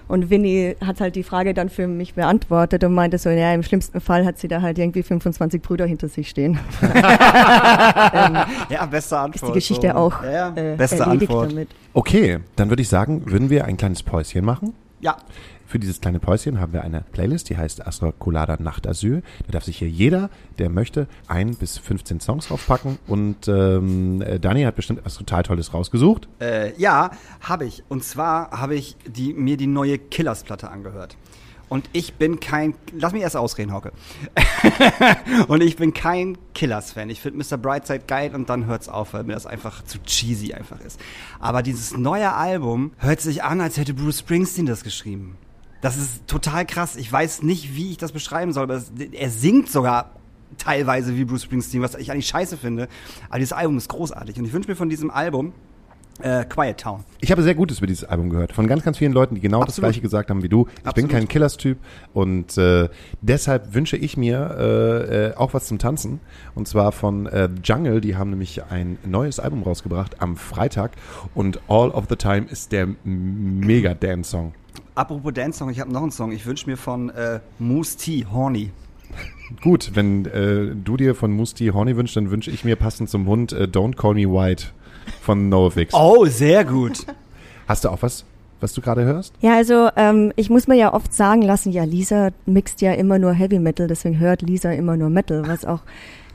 Und Winnie hat halt die Frage dann für mich beantwortet und meinte so, ja, im schlimmsten Fall hat sie da halt irgendwie 25 Brüder hinter sich stehen. ähm, ja, beste Antwort. Ist die Geschichte so. auch ja, ja. Äh, beste Antwort. Damit. Okay, dann würde ich sagen, würden wir ein kleines Päuschen machen Ja. Für dieses kleine Päuschen haben wir eine Playlist, die heißt Astra Colada Nacht Asyl. Da darf sich hier jeder, der möchte, ein bis 15 Songs draufpacken. Und ähm, äh, Dani hat bestimmt etwas total Tolles rausgesucht. Äh, ja, habe ich. Und zwar habe ich die, mir die neue Killers-Platte angehört. Und ich bin kein. Lass mich erst ausreden, Hauke. und ich bin kein Killers-Fan. Ich finde Mr. Brightside geil und dann hört's auf, weil mir das einfach zu cheesy einfach ist. Aber dieses neue Album hört sich an, als hätte Bruce Springsteen das geschrieben. Das ist total krass. Ich weiß nicht, wie ich das beschreiben soll, aber es, er singt sogar teilweise wie Bruce Springsteen, was ich eigentlich scheiße finde. Aber dieses Album ist großartig. Und ich wünsche mir von diesem Album äh, Quiet Town. Ich habe sehr Gutes über dieses Album gehört. Von ganz, ganz vielen Leuten, die genau das Absolut. gleiche gesagt haben wie du. Ich bin Absolut. kein Killers-Typ und äh, deshalb wünsche ich mir äh, äh, auch was zum Tanzen. Und zwar von äh, Jungle. Die haben nämlich ein neues Album rausgebracht am Freitag und All of the Time ist der Mega-Dance-Song. Apropos Dance-Song, ich habe noch einen Song. Ich wünsche mir von äh, Moose T, Horny. Gut, wenn äh, du dir von Musti Horny wünschst, dann wünsche ich mir passend zum Hund äh, Don't Call Me White von NoFX. Oh, sehr gut. Hast du auch was, was du gerade hörst? Ja, also ähm, ich muss mir ja oft sagen lassen, ja, Lisa mixt ja immer nur Heavy Metal, deswegen hört Lisa immer nur Metal, was auch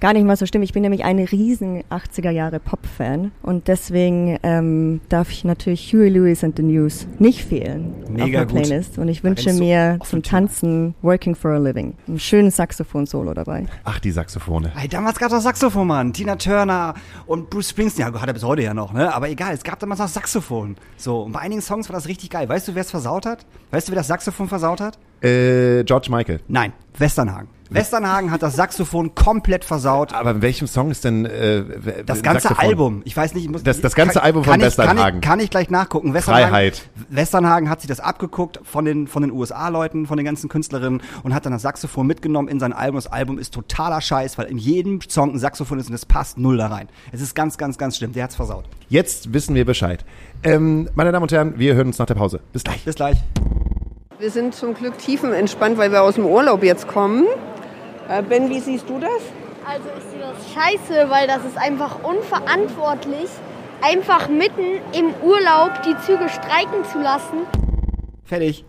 gar nicht mal so stimmt. Ich bin nämlich ein riesen 80er Jahre Pop-Fan und deswegen ähm, darf ich natürlich Huey Lewis and the News nicht fehlen Mega auf der gut. Playlist. Und ich wünsche mir zum. Tanzen Working for a Living. Ein schönes Saxophon-Solo dabei. Ach, die Saxophone. Hey, damals gab es noch Saxophon, Mann. Tina Turner und Bruce Springsteen. Ja, hat er bis heute ja noch, ne? Aber egal, es gab damals noch Saxophon. So, und bei einigen Songs war das richtig geil. Weißt du, wer es versaut hat? Weißt du, wer das Saxophon versaut hat? Äh, George Michael. Nein, Westernhagen. Westernhagen hat das Saxophon komplett versaut. Aber in welchem Song ist denn äh, Das ganze Saxophon? Album. Ich weiß nicht, ich muss. Das- das ganze Album von kann ich, Westernhagen. Kann ich, kann ich gleich nachgucken. Westernhagen, Freiheit. Westernhagen hat sich das abgeguckt von den, von den USA-Leuten, von den ganzen Künstlerinnen und hat dann das Saxophon mitgenommen in sein Album. Das Album ist totaler Scheiß, weil in jedem Song ein Saxophon ist und es passt null da rein. Es ist ganz, ganz, ganz schlimm. Der hat's versaut. Jetzt wissen wir Bescheid. Ähm, meine Damen und Herren, wir hören uns nach der Pause. Bis gleich. Bis gleich. Wir sind zum Glück tiefenentspannt, weil wir aus dem Urlaub jetzt kommen. Äh, ben, wie siehst du das? Also ich sehe das scheiße, weil das ist einfach unverantwortlich, einfach mitten im Urlaub die Züge streiken zu lassen. Fertig.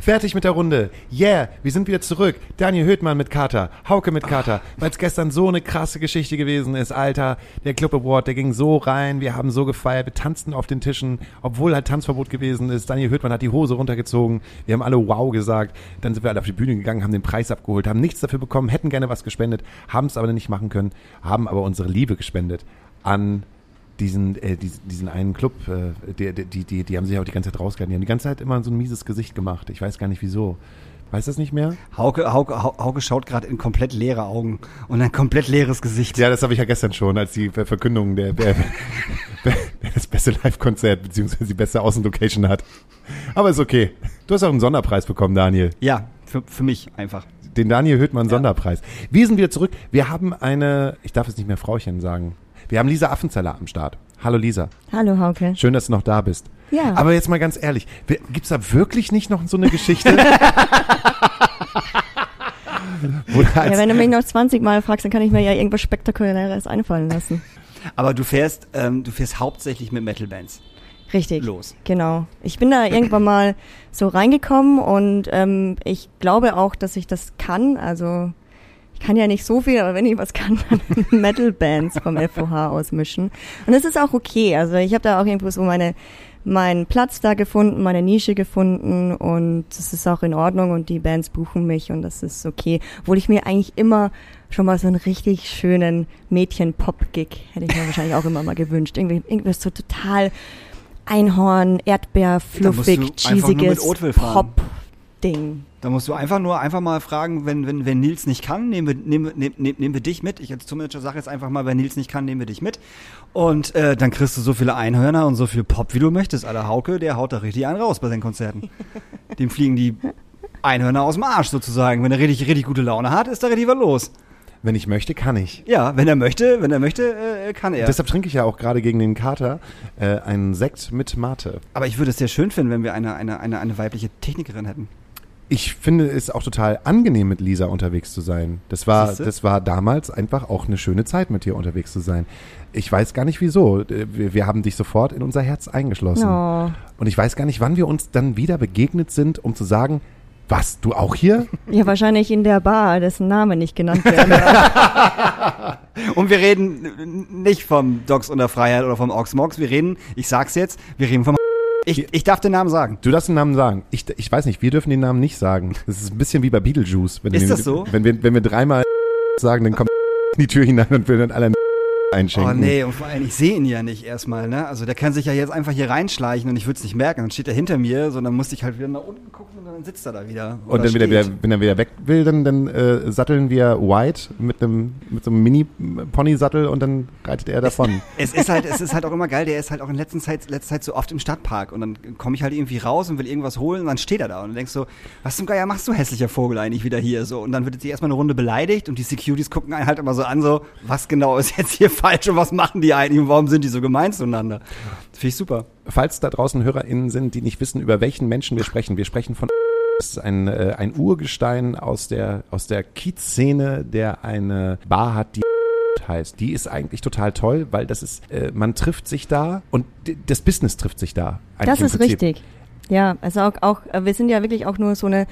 Fertig mit der Runde. Yeah, wir sind wieder zurück. Daniel Höhtmann mit Kater, Hauke mit Kater, weil es gestern so eine krasse Geschichte gewesen ist, Alter. Der Club Award, der ging so rein, wir haben so gefeiert, wir tanzten auf den Tischen, obwohl halt Tanzverbot gewesen ist. Daniel Höhtmann hat die Hose runtergezogen, wir haben alle wow gesagt. Dann sind wir alle auf die Bühne gegangen, haben den Preis abgeholt, haben nichts dafür bekommen, hätten gerne was gespendet, haben es aber nicht machen können, haben aber unsere Liebe gespendet an diesen, äh, diesen, diesen einen Club, äh, die, die, die, die haben sich auch die ganze Zeit rausgehalten. Die haben die ganze Zeit immer so ein mieses Gesicht gemacht. Ich weiß gar nicht wieso. Weißt du das nicht mehr? Hauke, Hauke, Hau- Hauke schaut gerade in komplett leere Augen und ein komplett leeres Gesicht. Ja, das habe ich ja gestern schon, als die Ver- Verkündung der, der, der das beste Live-Konzert beziehungsweise die beste Außenlocation hat. Aber ist okay. Du hast auch einen Sonderpreis bekommen, Daniel. Ja, für, für mich einfach. Den Daniel Höhtmann Sonderpreis. Wir sind wieder zurück. Wir haben eine, ich darf jetzt nicht mehr Frauchen sagen. Wir haben Lisa Affenzeller am Start. Hallo Lisa. Hallo Hauke. Schön, dass du noch da bist. Ja. Aber jetzt mal ganz ehrlich, wer- gibt's da wirklich nicht noch so eine Geschichte? Ja, wenn du mich noch 20 Mal fragst, dann kann ich mir ja irgendwas Spektakuläres einfallen lassen. Aber du fährst, ähm, du fährst hauptsächlich mit Metal-Bands. Richtig. Los. Genau. Ich bin da irgendwann mal so reingekommen und ähm, ich glaube auch, dass ich das kann. Also ich kann ja nicht so viel, aber wenn ich was kann, dann Metal-Bands vom FOH ausmischen. Und das ist auch okay. Also ich habe da auch irgendwo so meine meinen Platz da gefunden, meine Nische gefunden und das ist auch in Ordnung und die Bands buchen mich und das ist okay. Obwohl ich mir eigentlich immer schon mal so einen richtig schönen Mädchen-Pop-Gig hätte ich mir wahrscheinlich auch immer mal gewünscht. Irgendwie, irgendwas so total Einhorn, Erdbeer, fluffig, cheesiges Oatville Pop-Ding. Da musst du einfach nur einfach mal fragen, wenn, wenn, wenn Nils nicht kann, nehmen wir, nehmen, wir- nehmen, nehmen, nehmen wir dich mit. Ich als Tourmanager sage jetzt einfach mal, wenn Nils nicht kann, nehmen wir dich mit. Und äh, dann kriegst du so viele Einhörner und so viel Pop, wie du möchtest. Alter Hauke, der haut da richtig einen raus bei seinen Konzerten. Dem fliegen die Einhörner aus dem Arsch sozusagen. Wenn er richtig, richtig gute Laune hat, ist da richtig was los. wenn ich möchte, kann ich. Ja, wenn er möchte, wenn er möchte, äh, kann er. Deshalb trinke ich ja auch gerade gegen den Kater äh, einen Sekt mit Mate. Aber ich würde es sehr schön finden, wenn wir eine, eine, eine, eine weibliche Technikerin hätten. Ich finde es auch total angenehm, mit Lisa unterwegs zu sein. Das war, Siehste? das war damals einfach auch eine schöne Zeit, mit dir unterwegs zu sein. Ich weiß gar nicht wieso. Wir, wir haben dich sofort in unser Herz eingeschlossen. Oh. Und ich weiß gar nicht, wann wir uns dann wieder begegnet sind, um zu sagen, was, du auch hier? Ja, wahrscheinlich in der Bar, dessen Name nicht genannt werden darf. Und wir reden nicht vom Dogs unter Freiheit oder vom Oxmox. Wir reden, ich sag's jetzt, wir reden vom ich, ich darf den Namen sagen. Du darfst den Namen sagen. Ich, ich weiß nicht, wir dürfen den Namen nicht sagen. Das ist ein bisschen wie bei Beetlejuice. Wenn Ist wir, das so? Wenn wir, wenn wir dreimal sagen, dann kommt in die Tür hinein und will dann alle einschenken. Oh nee, und vor allem, ich sehe ihn ja nicht erstmal, ne? Also der kann sich ja jetzt einfach hier reinschleichen und ich würde es nicht merken. Dann steht er hinter mir, sondern musste ich halt wieder nach unten gucken und dann sitzt er da wieder. Und dann wieder, wenn er wieder weg will, dann, dann äh, satteln wir White mit einem mit so einem Mini-Pony-Sattel und dann reitet er davon. Es ist halt, es ist halt auch immer geil, der ist halt auch in letzter Zeit, letzter Zeit so oft im Stadtpark und dann komme ich halt irgendwie raus und will irgendwas holen und dann steht er da und denkst so, was zum Geier machst du hässlicher Vogel eigentlich wieder hier so und dann wird sie erstmal eine Runde beleidigt und die Securities gucken einen halt immer so an so, was genau ist jetzt hier falsch und was machen die eigentlich und warum sind die so gemein zueinander? Das finde ich super. Falls da draußen HörerInnen sind, die nicht wissen, über welchen Menschen wir sprechen, wir sprechen von das ist ein, äh, ein Urgestein aus der, aus der Kiez-Szene, der eine Bar hat, die heißt. Die ist eigentlich total toll, weil das ist, äh, man trifft sich da und das Business trifft sich da. Das ist richtig. Ja, also auch, auch, äh, wir sind ja wirklich auch nur so eine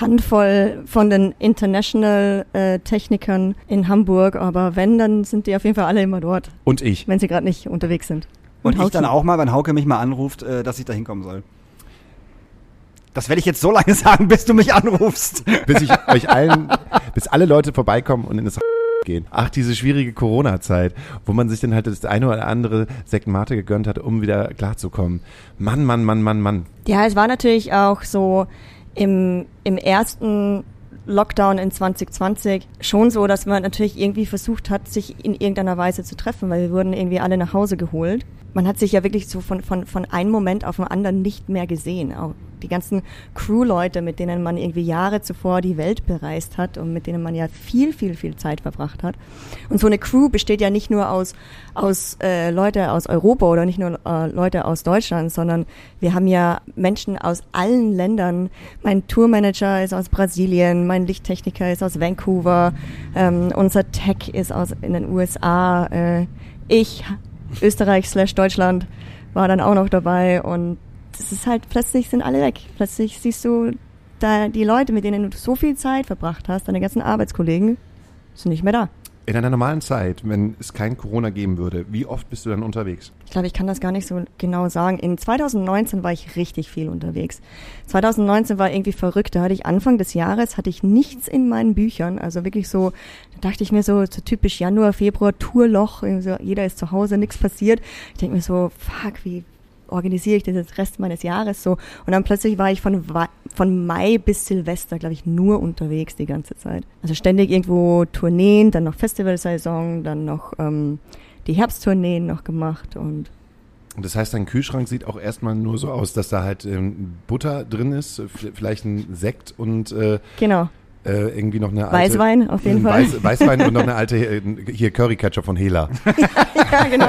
Handvoll von den International äh, Technikern in Hamburg, aber wenn, dann sind die auf jeden Fall alle immer dort, Und ich. wenn sie gerade nicht unterwegs sind. Und, ich Hauke. dann auch mal, wenn Hauke mich mal anruft, äh, dass ich da hinkommen soll. Das werde ich jetzt so lange sagen, bis du mich anrufst. bis ich euch allen, bis alle Leute vorbeikommen und in das gehen. Ach, diese schwierige Corona-Zeit, wo man sich dann halt das eine oder andere Sekt Mate gegönnt hat, um wieder klarzukommen. Mann, Mann, Mann, Mann, Mann. Ja, es war natürlich auch so im, im ersten Lockdown in 2020 schon so, dass man natürlich irgendwie versucht hat, sich in irgendeiner Weise zu treffen, weil wir wurden irgendwie alle nach Hause geholt. Man hat sich ja wirklich so von, von, von einem Moment auf den anderen nicht mehr gesehen. Auch die ganzen Crew-Leute, mit denen man irgendwie Jahre zuvor die Welt bereist hat und mit denen man ja viel, viel, viel Zeit verbracht hat. Und so eine Crew besteht ja nicht nur aus, aus äh, Leute aus Europa oder nicht nur äh, Leute aus Deutschland, sondern wir haben ja Menschen aus allen Ländern. Mein Tourmanager ist aus Brasilien, mein Lichttechniker ist aus Vancouver, ähm, unser Tech ist aus in den USA, äh, ich Österreich slash Deutschland war dann auch noch dabei und das ist halt plötzlich sind alle weg. Plötzlich siehst du da die Leute, mit denen du so viel Zeit verbracht hast, deine ganzen Arbeitskollegen, sind nicht mehr da. In einer normalen Zeit, wenn es kein Corona geben würde, wie oft bist du dann unterwegs? Ich glaube, ich kann das gar nicht so genau sagen. In 2019 war ich richtig viel unterwegs. 2019 war irgendwie verrückt. Da hatte ich Anfang des Jahres hatte ich nichts in meinen Büchern. Also wirklich so, da dachte ich mir so, so typisch Januar, Februar, Tourloch. So, jeder ist zu Hause, nichts passiert. Ich denke mir so, fuck, wie organisiere ich das jetzt Rest meines Jahres so? Und dann plötzlich war ich von, von Mai bis Silvester, glaube ich, nur unterwegs die ganze Zeit. Also ständig irgendwo Tourneen, dann noch Festivalsaison, dann noch ähm, die Herbsttourneen noch gemacht und Und das heißt, dein Kühlschrank sieht auch erstmal nur so aus, dass da halt ähm, Butter drin ist, vielleicht ein Sekt und äh, genau. Äh, irgendwie noch eine alte... Weißwein auf jeden Fall. Weiß, Weißwein und noch eine alte, äh, hier Curry Ketchup von Hela. ja, genau.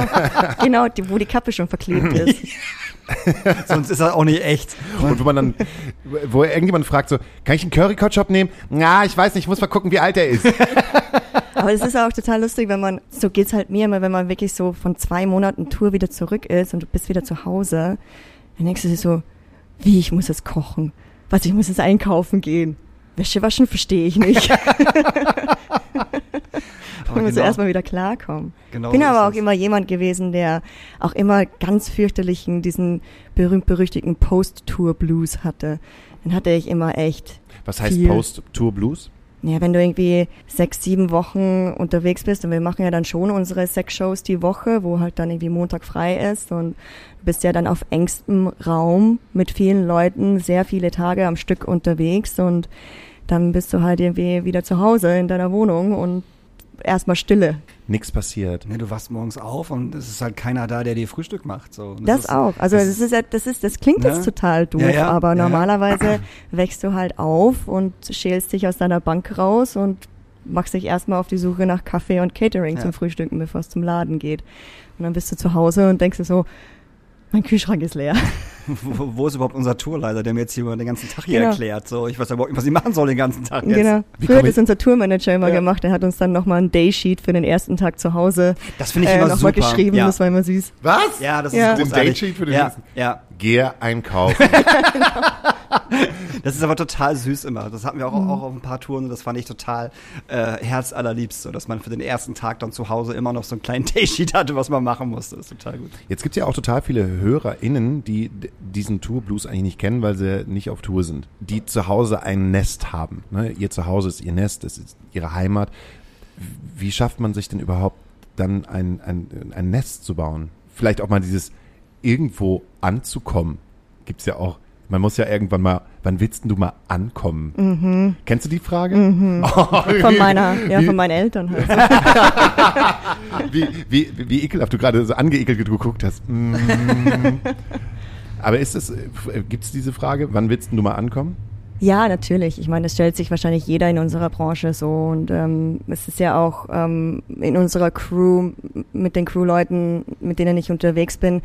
genau, die, wo die Kappe schon verklebt ist. Sonst ist das auch nicht echt. Und wo man dann, wo irgendjemand fragt so, kann ich einen Curry Ketchup nehmen? Na, ich weiß nicht, ich muss mal gucken, wie alt er ist. Aber es ist auch total lustig, wenn man, so geht's halt mir immer, wenn man wirklich so von zwei Monaten Tour wieder zurück ist und du bist wieder zu Hause, dann denkst du dir so, wie, ich muss jetzt kochen? Was, ich muss jetzt einkaufen gehen? Wäsche waschen verstehe ich nicht. Aber Man muss genau- erstmal wieder klarkommen. genau bin so aber auch es. immer jemand gewesen, der auch immer ganz fürchterlichen, diesen berühmt-berüchtigten Post-Tour-Blues hatte. Den hatte ich immer echt. Was heißt. Post-Tour-Blues? Ja, wenn du irgendwie sechs, sieben Wochen unterwegs bist und wir machen ja dann schon unsere sechs Shows die Woche, wo halt dann irgendwie Montag frei ist und du bist ja dann auf engstem Raum mit vielen Leuten sehr viele Tage am Stück unterwegs und dann bist du halt irgendwie wieder zu Hause in deiner Wohnung und erstmal Stille. Nix passiert. Ne, du wachst morgens auf und es ist halt keiner da, der dir Frühstück macht. So. Und Das, ist, auch. Also das das ist ja, das ist, das klingt Ne? jetzt total doof, Ja, ja, aber ja, ja. normalerweise wächst du halt auf und schälst dich aus deiner Bank raus und machst dich erstmal auf die Suche nach Kaffee und Catering Ja. zum Frühstücken, bevor es zum Laden geht. Und dann bist du zu Hause und denkst dir so, Mein Kühlschrank ist leer. Wo, wo ist überhaupt unser Tourleiter, der mir jetzt hier über den ganzen Tag hier Genau. erklärt? So, ich weiß überhaupt nicht, was ich machen soll den ganzen Tag jetzt. Genau. Wie Früher hat es unser Tourmanager immer Ja. gemacht. Der hat uns dann nochmal ein Daysheet für den ersten Tag zu Hause Das finde ich äh, immer nochmal super. geschrieben. Ja. Das war immer süß. Was? Ja, das Ja. ist Den großartig. Datesheet für den ja, nächsten- ja, Gehe einkaufen. das ist aber total süß immer. Das hatten wir Mhm. auch, auch auf ein paar Touren das fand ich total äh, herzallerliebst, so, dass man für den ersten Tag dann zu Hause immer noch so einen kleinen Daysheet hatte, was man machen musste. Das ist total gut. Jetzt gibt es ja auch total viele HörerInnen, die diesen Tourblues eigentlich nicht kennen, weil sie nicht auf Tour sind. Die zu Hause ein Nest haben. Ne? Ihr Zuhause ist ihr Nest, das ist ihre Heimat. Wie schafft man sich denn überhaupt dann ein, ein, ein Nest zu bauen? Vielleicht auch mal dieses irgendwo anzukommen. Gibt's ja auch. Man muss ja irgendwann mal, wann willst du mal ankommen? Kennst du die Frage? Oh, Von meiner, ja, wie, von meinen Eltern halt. wie, wie, wie, ekelhaft du gerade so angeekelt geguckt hast. Mm. Aber ist es, gibt es diese Frage, wann willst du mal ankommen? Ja, natürlich. Ich meine, es stellt sich wahrscheinlich jeder in unserer Branche so und ähm, es ist ja auch ähm, in unserer Crew mit den Crewleuten, mit denen ich unterwegs bin,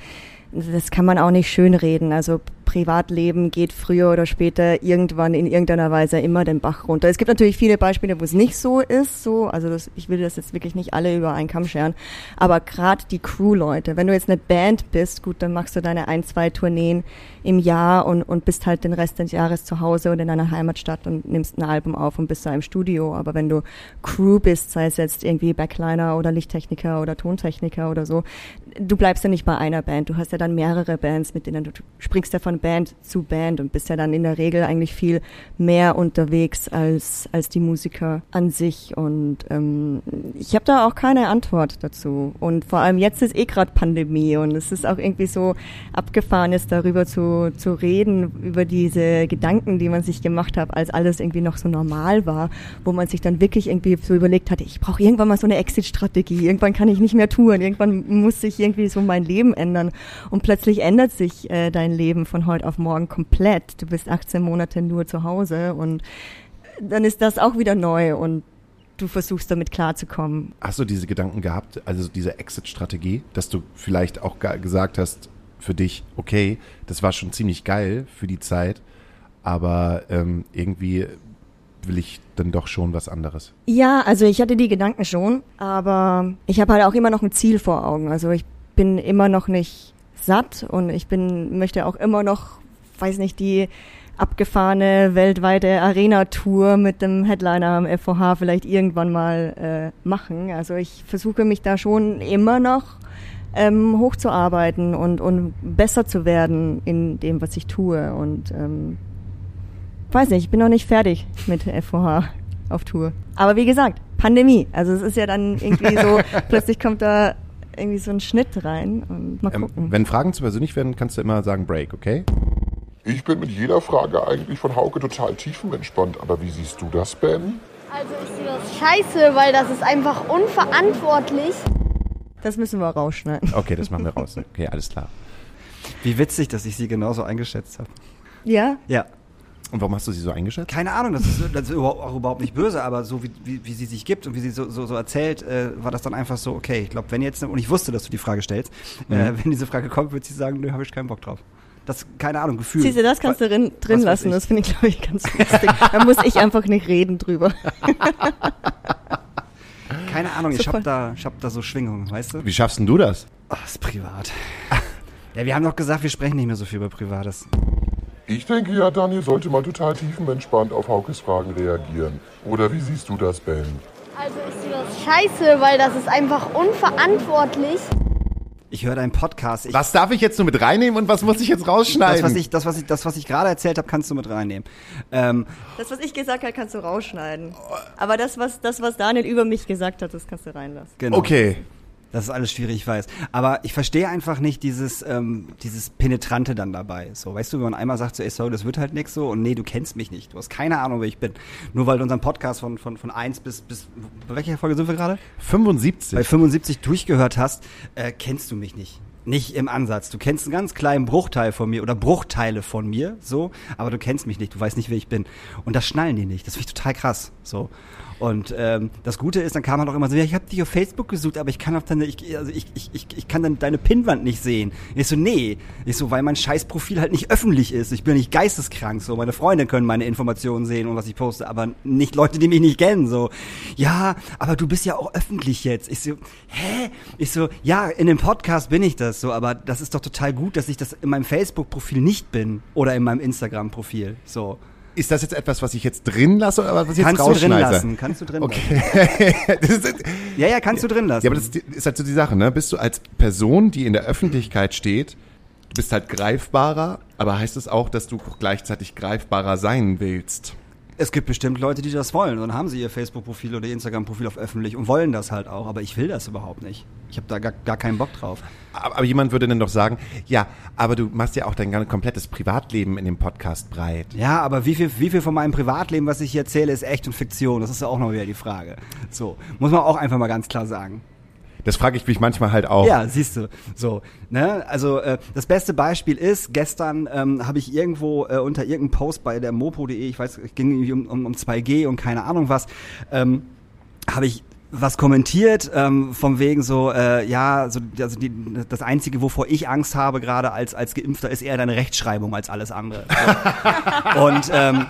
das kann man auch nicht schönreden. Also Privatleben geht früher oder später irgendwann in irgendeiner Weise immer den Bach runter. Es gibt natürlich viele Beispiele, wo es nicht so ist, so, also das, ich will das jetzt wirklich nicht alle über einen Kamm scheren, aber gerade die Crewleute, wenn du jetzt eine Band bist, gut, dann machst du deine ein, zwei Tourneen im Jahr und, und bist halt den Rest des Jahres zu Hause oder in deiner Heimatstadt und nimmst ein Album auf und bist da im Studio. Aber wenn du Crew bist, sei es jetzt irgendwie Backliner oder Lichttechniker oder Tontechniker oder so, du bleibst ja nicht bei einer Band. Du hast ja dann mehrere Bands, mit denen du, du springst ja von Band zu Band und bist ja dann in der Regel eigentlich viel mehr unterwegs als, als die Musiker an sich. Und ähm, ich habe da auch keine Antwort dazu. Und vor allem jetzt ist eh gerade Pandemie und es ist auch irgendwie so abgefahren, jetzt darüber zu, zu reden, über diese Gedanken, die man sich gemacht hat, als alles irgendwie noch so normal war, wo man sich dann wirklich irgendwie so überlegt hatte, ich brauche irgendwann mal so eine Exit-Strategie, irgendwann kann ich nicht mehr touren, irgendwann muss sich irgendwie so mein Leben ändern. Und plötzlich ändert sich äh, dein Leben von heute auf morgen komplett. Du bist 18 Monate nur zu Hause und dann ist das auch wieder neu und du versuchst damit klarzukommen. Hast du diese Gedanken gehabt, also diese Exit-Strategie, dass du vielleicht auch gesagt hast für dich, okay, das war schon ziemlich geil für die Zeit, aber ähm, irgendwie will ich dann doch schon was anderes. Ja, also ich hatte die Gedanken schon, aber ich habe halt auch immer noch ein Ziel vor Augen. Also ich bin immer noch nicht satt und ich bin möchte auch immer noch, weiß nicht, die abgefahrene weltweite Arena-Tour mit dem Headliner am FOH vielleicht irgendwann mal äh, machen. Also ich versuche mich da schon immer noch ähm, hochzuarbeiten und, und besser zu werden in dem, was ich tue. Und ähm, weiß nicht, ich bin noch nicht fertig mit FOH auf Tour. Aber wie gesagt, Pandemie. Also es ist ja dann irgendwie so, plötzlich kommt da irgendwie so ein Schnitt rein und mal Ähm, gucken. wenn Fragen zu persönlich werden, kannst du immer sagen Break, okay? Ich bin mit jeder Frage eigentlich von Hauke total tiefenentspannt. Aber wie siehst du das, Ben? Also ich sehe das scheiße, weil das ist einfach unverantwortlich. das müssen wir rausschneiden. Okay, das machen wir raus. Okay, alles klar. Wie witzig, dass ich sie genauso eingeschätzt habe. Ja? Ja. Und warum hast du sie so eingeschätzt? Keine Ahnung, das ist, das ist überhaupt, auch überhaupt nicht böse, aber so wie, wie, wie sie sich gibt und wie sie so, so, so erzählt, äh, war das dann einfach so, okay, ich glaube, wenn jetzt, und ich wusste, dass du die Frage stellst, äh, wenn diese Frage kommt, wird sie sagen, nö, habe ich keinen Bock drauf. Das, keine Ahnung, Gefühl. Siehst du, das kannst du drin, drin lassen. ich. Das finde ich, glaube ich, ganz lustig. da muss ich einfach nicht reden drüber. Keine Ahnung, ich Super. hab da, ich hab da so Schwingungen, weißt du? Wie schaffst denn du das? Oh, ist privat. Ja, wir haben doch gesagt, wir sprechen nicht mehr so viel über Privates. Ich denke ja, Daniel sollte mal total tiefenentspannt auf Haukes Fragen reagieren. Oder wie siehst du das, Ben? Also ich sehe das scheiße, weil das ist einfach unverantwortlich. Ich höre deinen Podcast. Ich, Was darf ich jetzt nur mit reinnehmen und was muss ich jetzt das, rausschneiden? was ich, das, was ich, das, was ich gerade erzählt habe, kannst du mit reinnehmen. Ähm, Das, was ich gesagt habe, kannst du rausschneiden. Aber das, was, das, was Daniel über mich gesagt hat, das kannst du reinlassen. genau. okay. Das ist alles schwierig, ich weiß. Aber ich verstehe einfach nicht dieses, ähm, dieses Penetrante dann dabei. So, weißt du, wenn man einmal sagt so, ey, sorry, das wird halt nix so und nee, du kennst mich nicht. Du hast keine Ahnung, wer ich bin. Nur weil du unseren Podcast von, von, von 1 bis, bis, bei welcher Folge sind wir gerade? 75. Bei 75 durchgehört hast, äh, kennst du mich nicht. Nicht im Ansatz. Du kennst einen ganz kleinen Bruchteil von mir oder Bruchteile von mir, so, aber du kennst mich nicht, du weißt nicht, wer ich bin. Und das schnallen die nicht. Das finde ich total krass. So. Und ähm, das Gute ist, dann kam man auch immer so, ja, ich habe dich auf Facebook gesucht, aber ich kann auf deine, ich, also ich, ich, ich, ich kann dann deine Pinnwand nicht sehen. Ich so, nee. Ich so, weil mein Scheißprofil halt nicht öffentlich ist. Ich bin nicht geisteskrank. So, meine Freunde können meine Informationen sehen und was ich poste, aber nicht Leute, die mich nicht kennen. So, ja, aber du bist ja auch öffentlich jetzt. Ich so, hä? Ich so, ja, in dem Podcast bin ich das so, aber das ist doch total gut, dass ich das in meinem Facebook-Profil nicht bin oder in meinem Instagram-Profil. So. Ist das jetzt etwas, was ich jetzt drin lasse oder was ich jetzt Kannst du drin rausschneide? lassen, kannst du drin lassen. Okay. das ist, Ja, ja, kannst du drin lassen. ja, aber das ist halt so die Sache, ne? Bist du als Person, die in der Öffentlichkeit steht, du bist halt greifbarer, aber heißt es auch, dass du gleichzeitig greifbarer sein willst? Es gibt bestimmt Leute, die das wollen. Dann haben sie ihr Facebook-Profil oder ihr Instagram-Profil auf öffentlich und wollen das halt auch. Aber ich will das überhaupt nicht. Ich habe da gar, gar keinen Bock drauf. Aber, aber jemand würde dann doch sagen, ja, aber du machst ja auch dein ganz komplettes Privatleben in dem Podcast breit. Ja, aber wie viel, wie viel von meinem Privatleben, was ich hier erzähle, ist echt und Fiktion? Das ist ja auch noch wieder die Frage. So, muss man auch einfach mal ganz klar sagen. Das frage ich mich manchmal halt auch. Ja, siehst du. So, ne? Also äh, das beste Beispiel ist, gestern ähm, habe ich irgendwo äh, unter irgendeinem Post bei der mopo.de, ich weiß, es ging irgendwie um, um, um 2G und keine Ahnung was, ähm, habe ich was kommentiert, ähm, vom wegen so, äh, ja, so, also die, das Einzige, wovor ich Angst habe, gerade als, als Geimpfter, ist eher deine Rechtschreibung als alles andere. So. und ähm,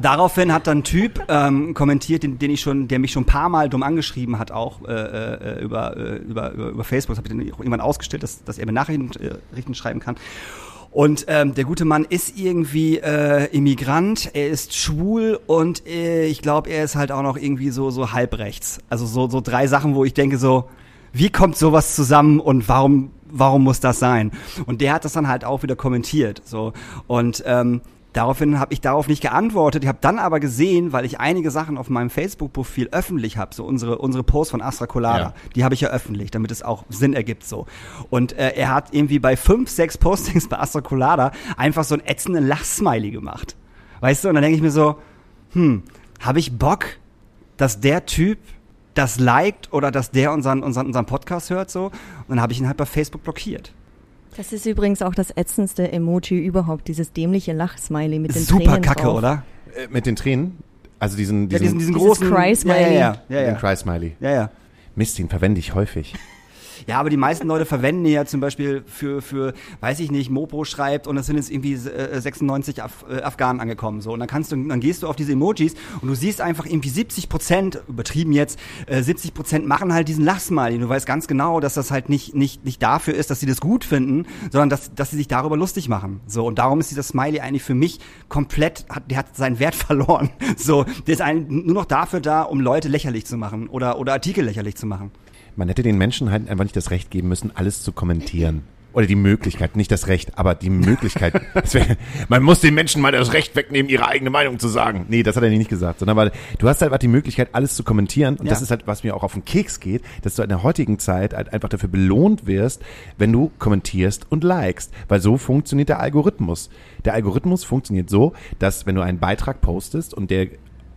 daraufhin hat dann ein Typ ähm, kommentiert, den, den ich schon, der mich schon ein paar Mal dumm angeschrieben hat, auch äh, äh, über, äh, über, über, über Facebook, das habe ich dann irgendwann ausgestellt, dass, dass er mir Nachrichten äh, schreiben kann. Und ähm, der gute Mann ist irgendwie äh, Immigrant, er ist schwul und äh, ich glaube, er ist halt auch noch irgendwie so so halbrechts. Also so so drei Sachen, wo ich denke so, wie kommt sowas zusammen und warum warum muss das sein? Und der hat das dann halt auch wieder kommentiert, so und ähm, Daraufhin habe ich darauf nicht geantwortet. Ich habe dann aber gesehen, weil ich einige Sachen auf meinem Facebook-Profil öffentlich habe, so unsere unsere Posts von Astra Colada, Ja. die habe ich ja öffentlich, damit es auch Sinn ergibt so. Und äh, er hat irgendwie bei fünf, sechs Postings bei Astra Colada einfach so einen ätzenden Lachsmiley gemacht. Weißt du? Und dann denke ich mir so, hm, habe ich Bock, dass der Typ das liked oder dass der unseren, unseren, unseren Podcast hört so? Und dann habe ich ihn halt bei Facebook blockiert. Das ist übrigens auch das ätzendste Emoji überhaupt, dieses dämliche Lachsmiley mit den Super Tränen kacke, drauf. oder? Äh, mit den Tränen? Also diesen, Ja, diesen, diesen großen Cry-Smiley. Ja, ja, ja. ja, den ja. Cry-Smiley. ja, ja. Mist, den verwende ich häufig. Ja, aber die meisten Leute verwenden ja zum Beispiel für, für, weiß ich nicht, Mopo schreibt und es sind jetzt irgendwie äh, 96 Af äh, Afghanen angekommen. So. Und dann kannst du, dann gehst du auf diese Emojis und du siehst einfach irgendwie 70 Prozent, übertrieben jetzt, äh, 70 Prozent machen halt diesen Lachsmiley. Du weißt ganz genau, dass das halt nicht, nicht, nicht dafür ist, dass sie das gut finden, sondern dass, dass sie sich darüber lustig machen. So. Und darum ist dieser Smiley eigentlich für mich komplett, hat, der hat seinen Wert verloren. So. Der ist eigentlich nur noch dafür da, um Leute lächerlich zu machen oder, oder Artikel lächerlich zu machen. Man hätte den Menschen halt einfach nicht das Recht geben müssen, alles zu kommentieren. Oder die Möglichkeit, nicht das Recht, aber die Möglichkeit. Wär, man muss den Menschen mal das Recht wegnehmen, ihre eigene Meinung zu sagen. Nee, das hat er nicht gesagt, sondern weil du hast halt einfach die Möglichkeit, alles zu kommentieren. Und Ja. das ist halt, was mir auch auf den Keks geht, dass du in der heutigen Zeit halt einfach dafür belohnt wirst, wenn du kommentierst und likest. Weil so funktioniert der Algorithmus. Der Algorithmus funktioniert so, dass wenn du einen Beitrag postest und der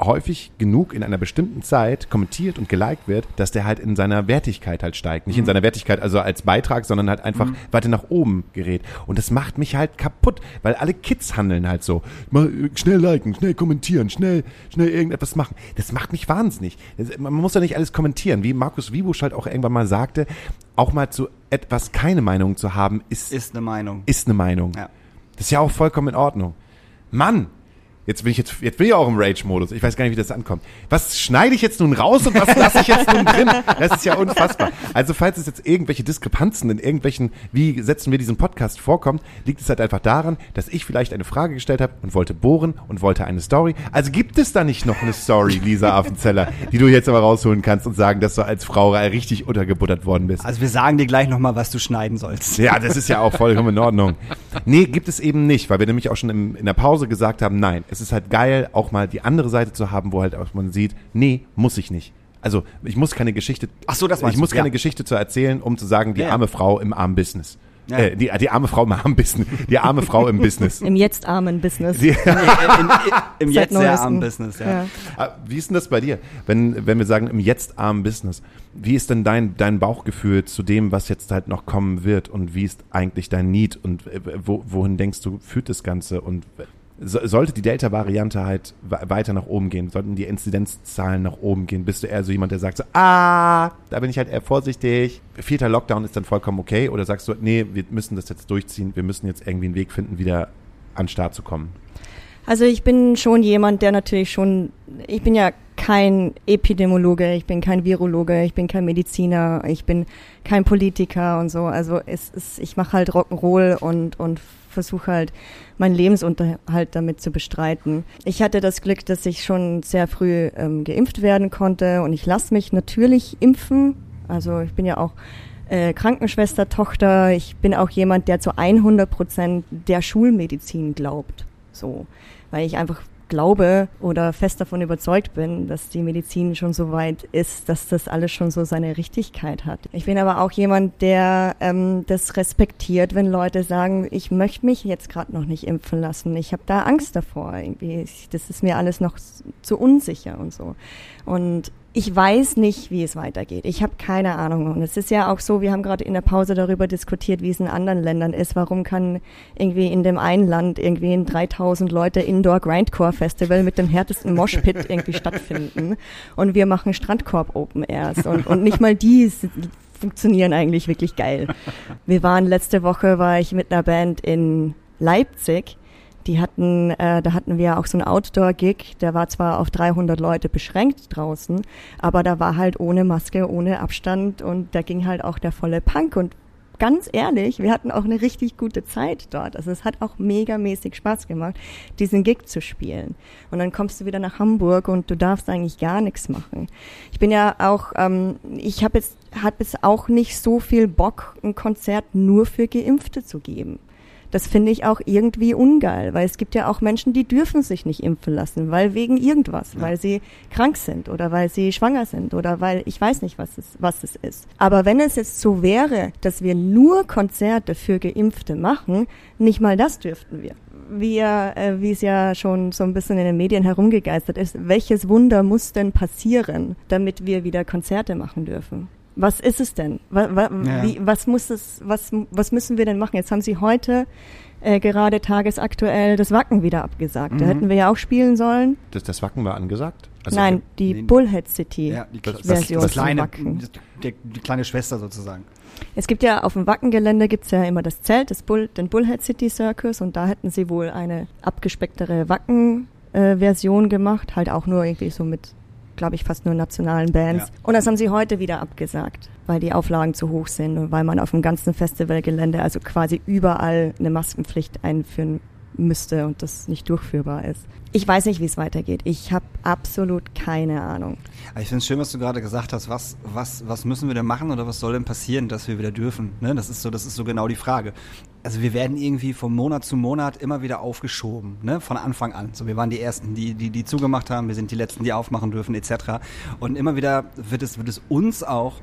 häufig genug in einer bestimmten Zeit kommentiert und geliked wird, dass der halt in seiner Wertigkeit halt steigt. Nicht in seiner Wertigkeit, also als Beitrag, sondern halt einfach weiter nach oben gerät. Und das macht mich halt kaputt, weil alle Kids handeln halt so. Mal, äh, Schnell liken, schnell kommentieren, schnell, schnell irgendetwas machen. Das macht mich wahnsinnig. Das, man muss ja nicht alles kommentieren. Wie Markus Wiebusch halt auch irgendwann mal sagte, auch mal zu etwas keine Meinung zu haben, ist, Ist eine Meinung. ist eine Meinung. Ja. Das ist ja auch vollkommen in Ordnung. Mann! Jetzt bin ich jetzt, jetzt bin ich auch im Rage-Modus. Ich weiß gar nicht, wie das ankommt. Was schneide ich jetzt nun raus und was lasse ich jetzt nun drin? Das ist ja unfassbar. Also, falls es jetzt irgendwelche Diskrepanzen in irgendwelchen, wie setzen wir diesen Podcast vorkommt, liegt es halt einfach daran, dass ich vielleicht eine Frage gestellt habe und wollte bohren und wollte eine Story. Also gibt es da nicht noch eine Story, Lisa Affenzeller, die du jetzt aber rausholen kannst und sagen, dass du als Frau richtig untergebuttert worden bist? Also wir sagen dir gleich nochmal, was du schneiden sollst. Ja, das ist ja auch vollkommen in Ordnung. Nee, gibt es eben nicht, weil wir nämlich auch schon im, in der Pause gesagt haben, nein, es ist halt geil, auch mal die andere Seite zu haben, wo halt auch man sieht, nee, muss ich nicht. Also ich muss keine Geschichte, Ach so, das ich muss du, keine ja. Geschichte zu erzählen, um zu sagen, die Ja, arme Frau im armen Business. Ja. Äh, die, die arme Frau im armen Business. Die arme Frau im Business. Im jetzt armen Business. Die, Nee, im, im Seit jetzt sehr armen Business, ja. Ah, Wie ist denn das bei dir, wenn, wenn wir sagen, im jetzt armen Business? Wie ist denn dein, dein Bauchgefühl zu dem, was jetzt halt noch kommen wird? Und wie ist eigentlich dein Need? Und äh, wo, wohin denkst du, führt das Ganze? Und so, sollte die Delta-Variante halt weiter nach oben gehen, sollten die Inzidenzzahlen nach oben gehen, bist du eher so jemand, der sagt so, ah, da bin ich halt eher vorsichtig. Vierter Lockdown ist dann vollkommen okay oder sagst du, nee, wir müssen das jetzt durchziehen, wir müssen jetzt irgendwie einen Weg finden, wieder an den Start zu kommen? Also ich bin schon jemand, der natürlich schon, ich bin ja kein Epidemiologe, ich bin kein Virologe, ich bin kein Mediziner, ich bin kein Politiker und so. Also es ist, ich mache halt Rock'n'Roll und, und versuche halt meinen Lebensunterhalt damit zu bestreiten. Ich hatte das Glück, dass ich schon sehr früh ähm, geimpft werden konnte und ich lasse mich natürlich impfen. Also ich bin ja auch äh, Krankenschwester, Tochter. Ich bin auch jemand, der zu 100 Prozent der Schulmedizin glaubt. So, weil ich einfach glaube oder fest davon überzeugt bin, dass die Medizin schon so weit ist, dass das alles schon so seine Richtigkeit hat. Ich bin aber auch jemand, der ähm, das respektiert, wenn Leute sagen, ich möchte mich jetzt gerade noch nicht impfen lassen. Ich habe da Angst davor. Irgendwie, das ist mir alles noch zu unsicher und so. Und ich weiß nicht, wie es weitergeht. Ich habe keine Ahnung. Und es ist ja auch so, wir haben gerade in der Pause darüber diskutiert, wie es in anderen Ländern ist. Warum kann irgendwie in dem einen Land irgendwie ein 3000 Leute Indoor Grindcore Festival mit dem härtesten Moshpit irgendwie stattfinden und wir machen Strandkorb Open Airs und, und nicht mal die funktionieren eigentlich wirklich geil. Wir waren letzte Woche, war ich mit einer Band in Leipzig die hatten, äh, da hatten wir auch so einen Outdoor-Gig, der war zwar auf 300 Leute beschränkt draußen, aber da war halt ohne Maske, ohne Abstand und da ging halt auch der volle Punk und ganz ehrlich, wir hatten auch eine richtig gute Zeit dort. Also es hat auch megamäßig Spaß gemacht, diesen Gig zu spielen. Und dann kommst du wieder nach Hamburg und du darfst eigentlich gar nichts machen. Ich bin ja auch, ähm, ich habe jetzt, hab jetzt auch nicht so viel Bock, ein Konzert nur für Geimpfte zu geben. Das finde ich auch irgendwie ungeil, weil es gibt ja auch Menschen, die dürfen sich nicht impfen lassen, weil wegen irgendwas, ja. weil sie krank sind oder weil sie schwanger sind oder weil ich weiß nicht, was es, was es ist. Aber wenn es jetzt so wäre, dass wir nur Konzerte für Geimpfte machen, nicht mal das dürften wir wie, äh, wie es ja schon so ein bisschen in den Medien herumgegeistert ist, welches Wunder muss denn passieren, damit wir wieder Konzerte machen dürfen? Was ist es denn? Was, was, ja. wie, was muss es, was, was müssen wir denn machen? Jetzt haben sie heute äh, gerade tagesaktuell das Wacken wieder abgesagt. Mhm. Da hätten wir ja auch spielen sollen. Das, das Wacken war angesagt? Also Nein, die nee, Bullhead City ja, die Version das, kleine, Wacken. Die, die, kleine Schwester sozusagen. Es gibt ja auf dem Wackengelände gibt's ja immer das Zelt, das Bull, den Bullhead City Circus und da hätten sie wohl eine abgespecktere Wacken-Version äh, gemacht, halt auch nur irgendwie so mit glaube ich, fast nur nationalen Bands. Ja. Und das haben sie heute wieder abgesagt, weil die Auflagen zu hoch sind und weil man auf dem ganzen Festivalgelände, also quasi überall eine Maskenpflicht einführen müsste und das nicht durchführbar ist. Ich weiß nicht, wie es weitergeht. Ich habe absolut keine Ahnung. Ich finde es schön, was du gerade gesagt hast. Was, was, was müssen wir denn machen oder was soll denn passieren, dass wir wieder dürfen? Ne? Das, ist so, das ist so genau die Frage. Also wir werden irgendwie von Monat zu Monat immer wieder aufgeschoben, ne? von Anfang an. So, wir waren die Ersten, die, die, die zugemacht haben, wir sind die Letzten, die aufmachen dürfen, etc. Und immer wieder wird es, wird es uns auch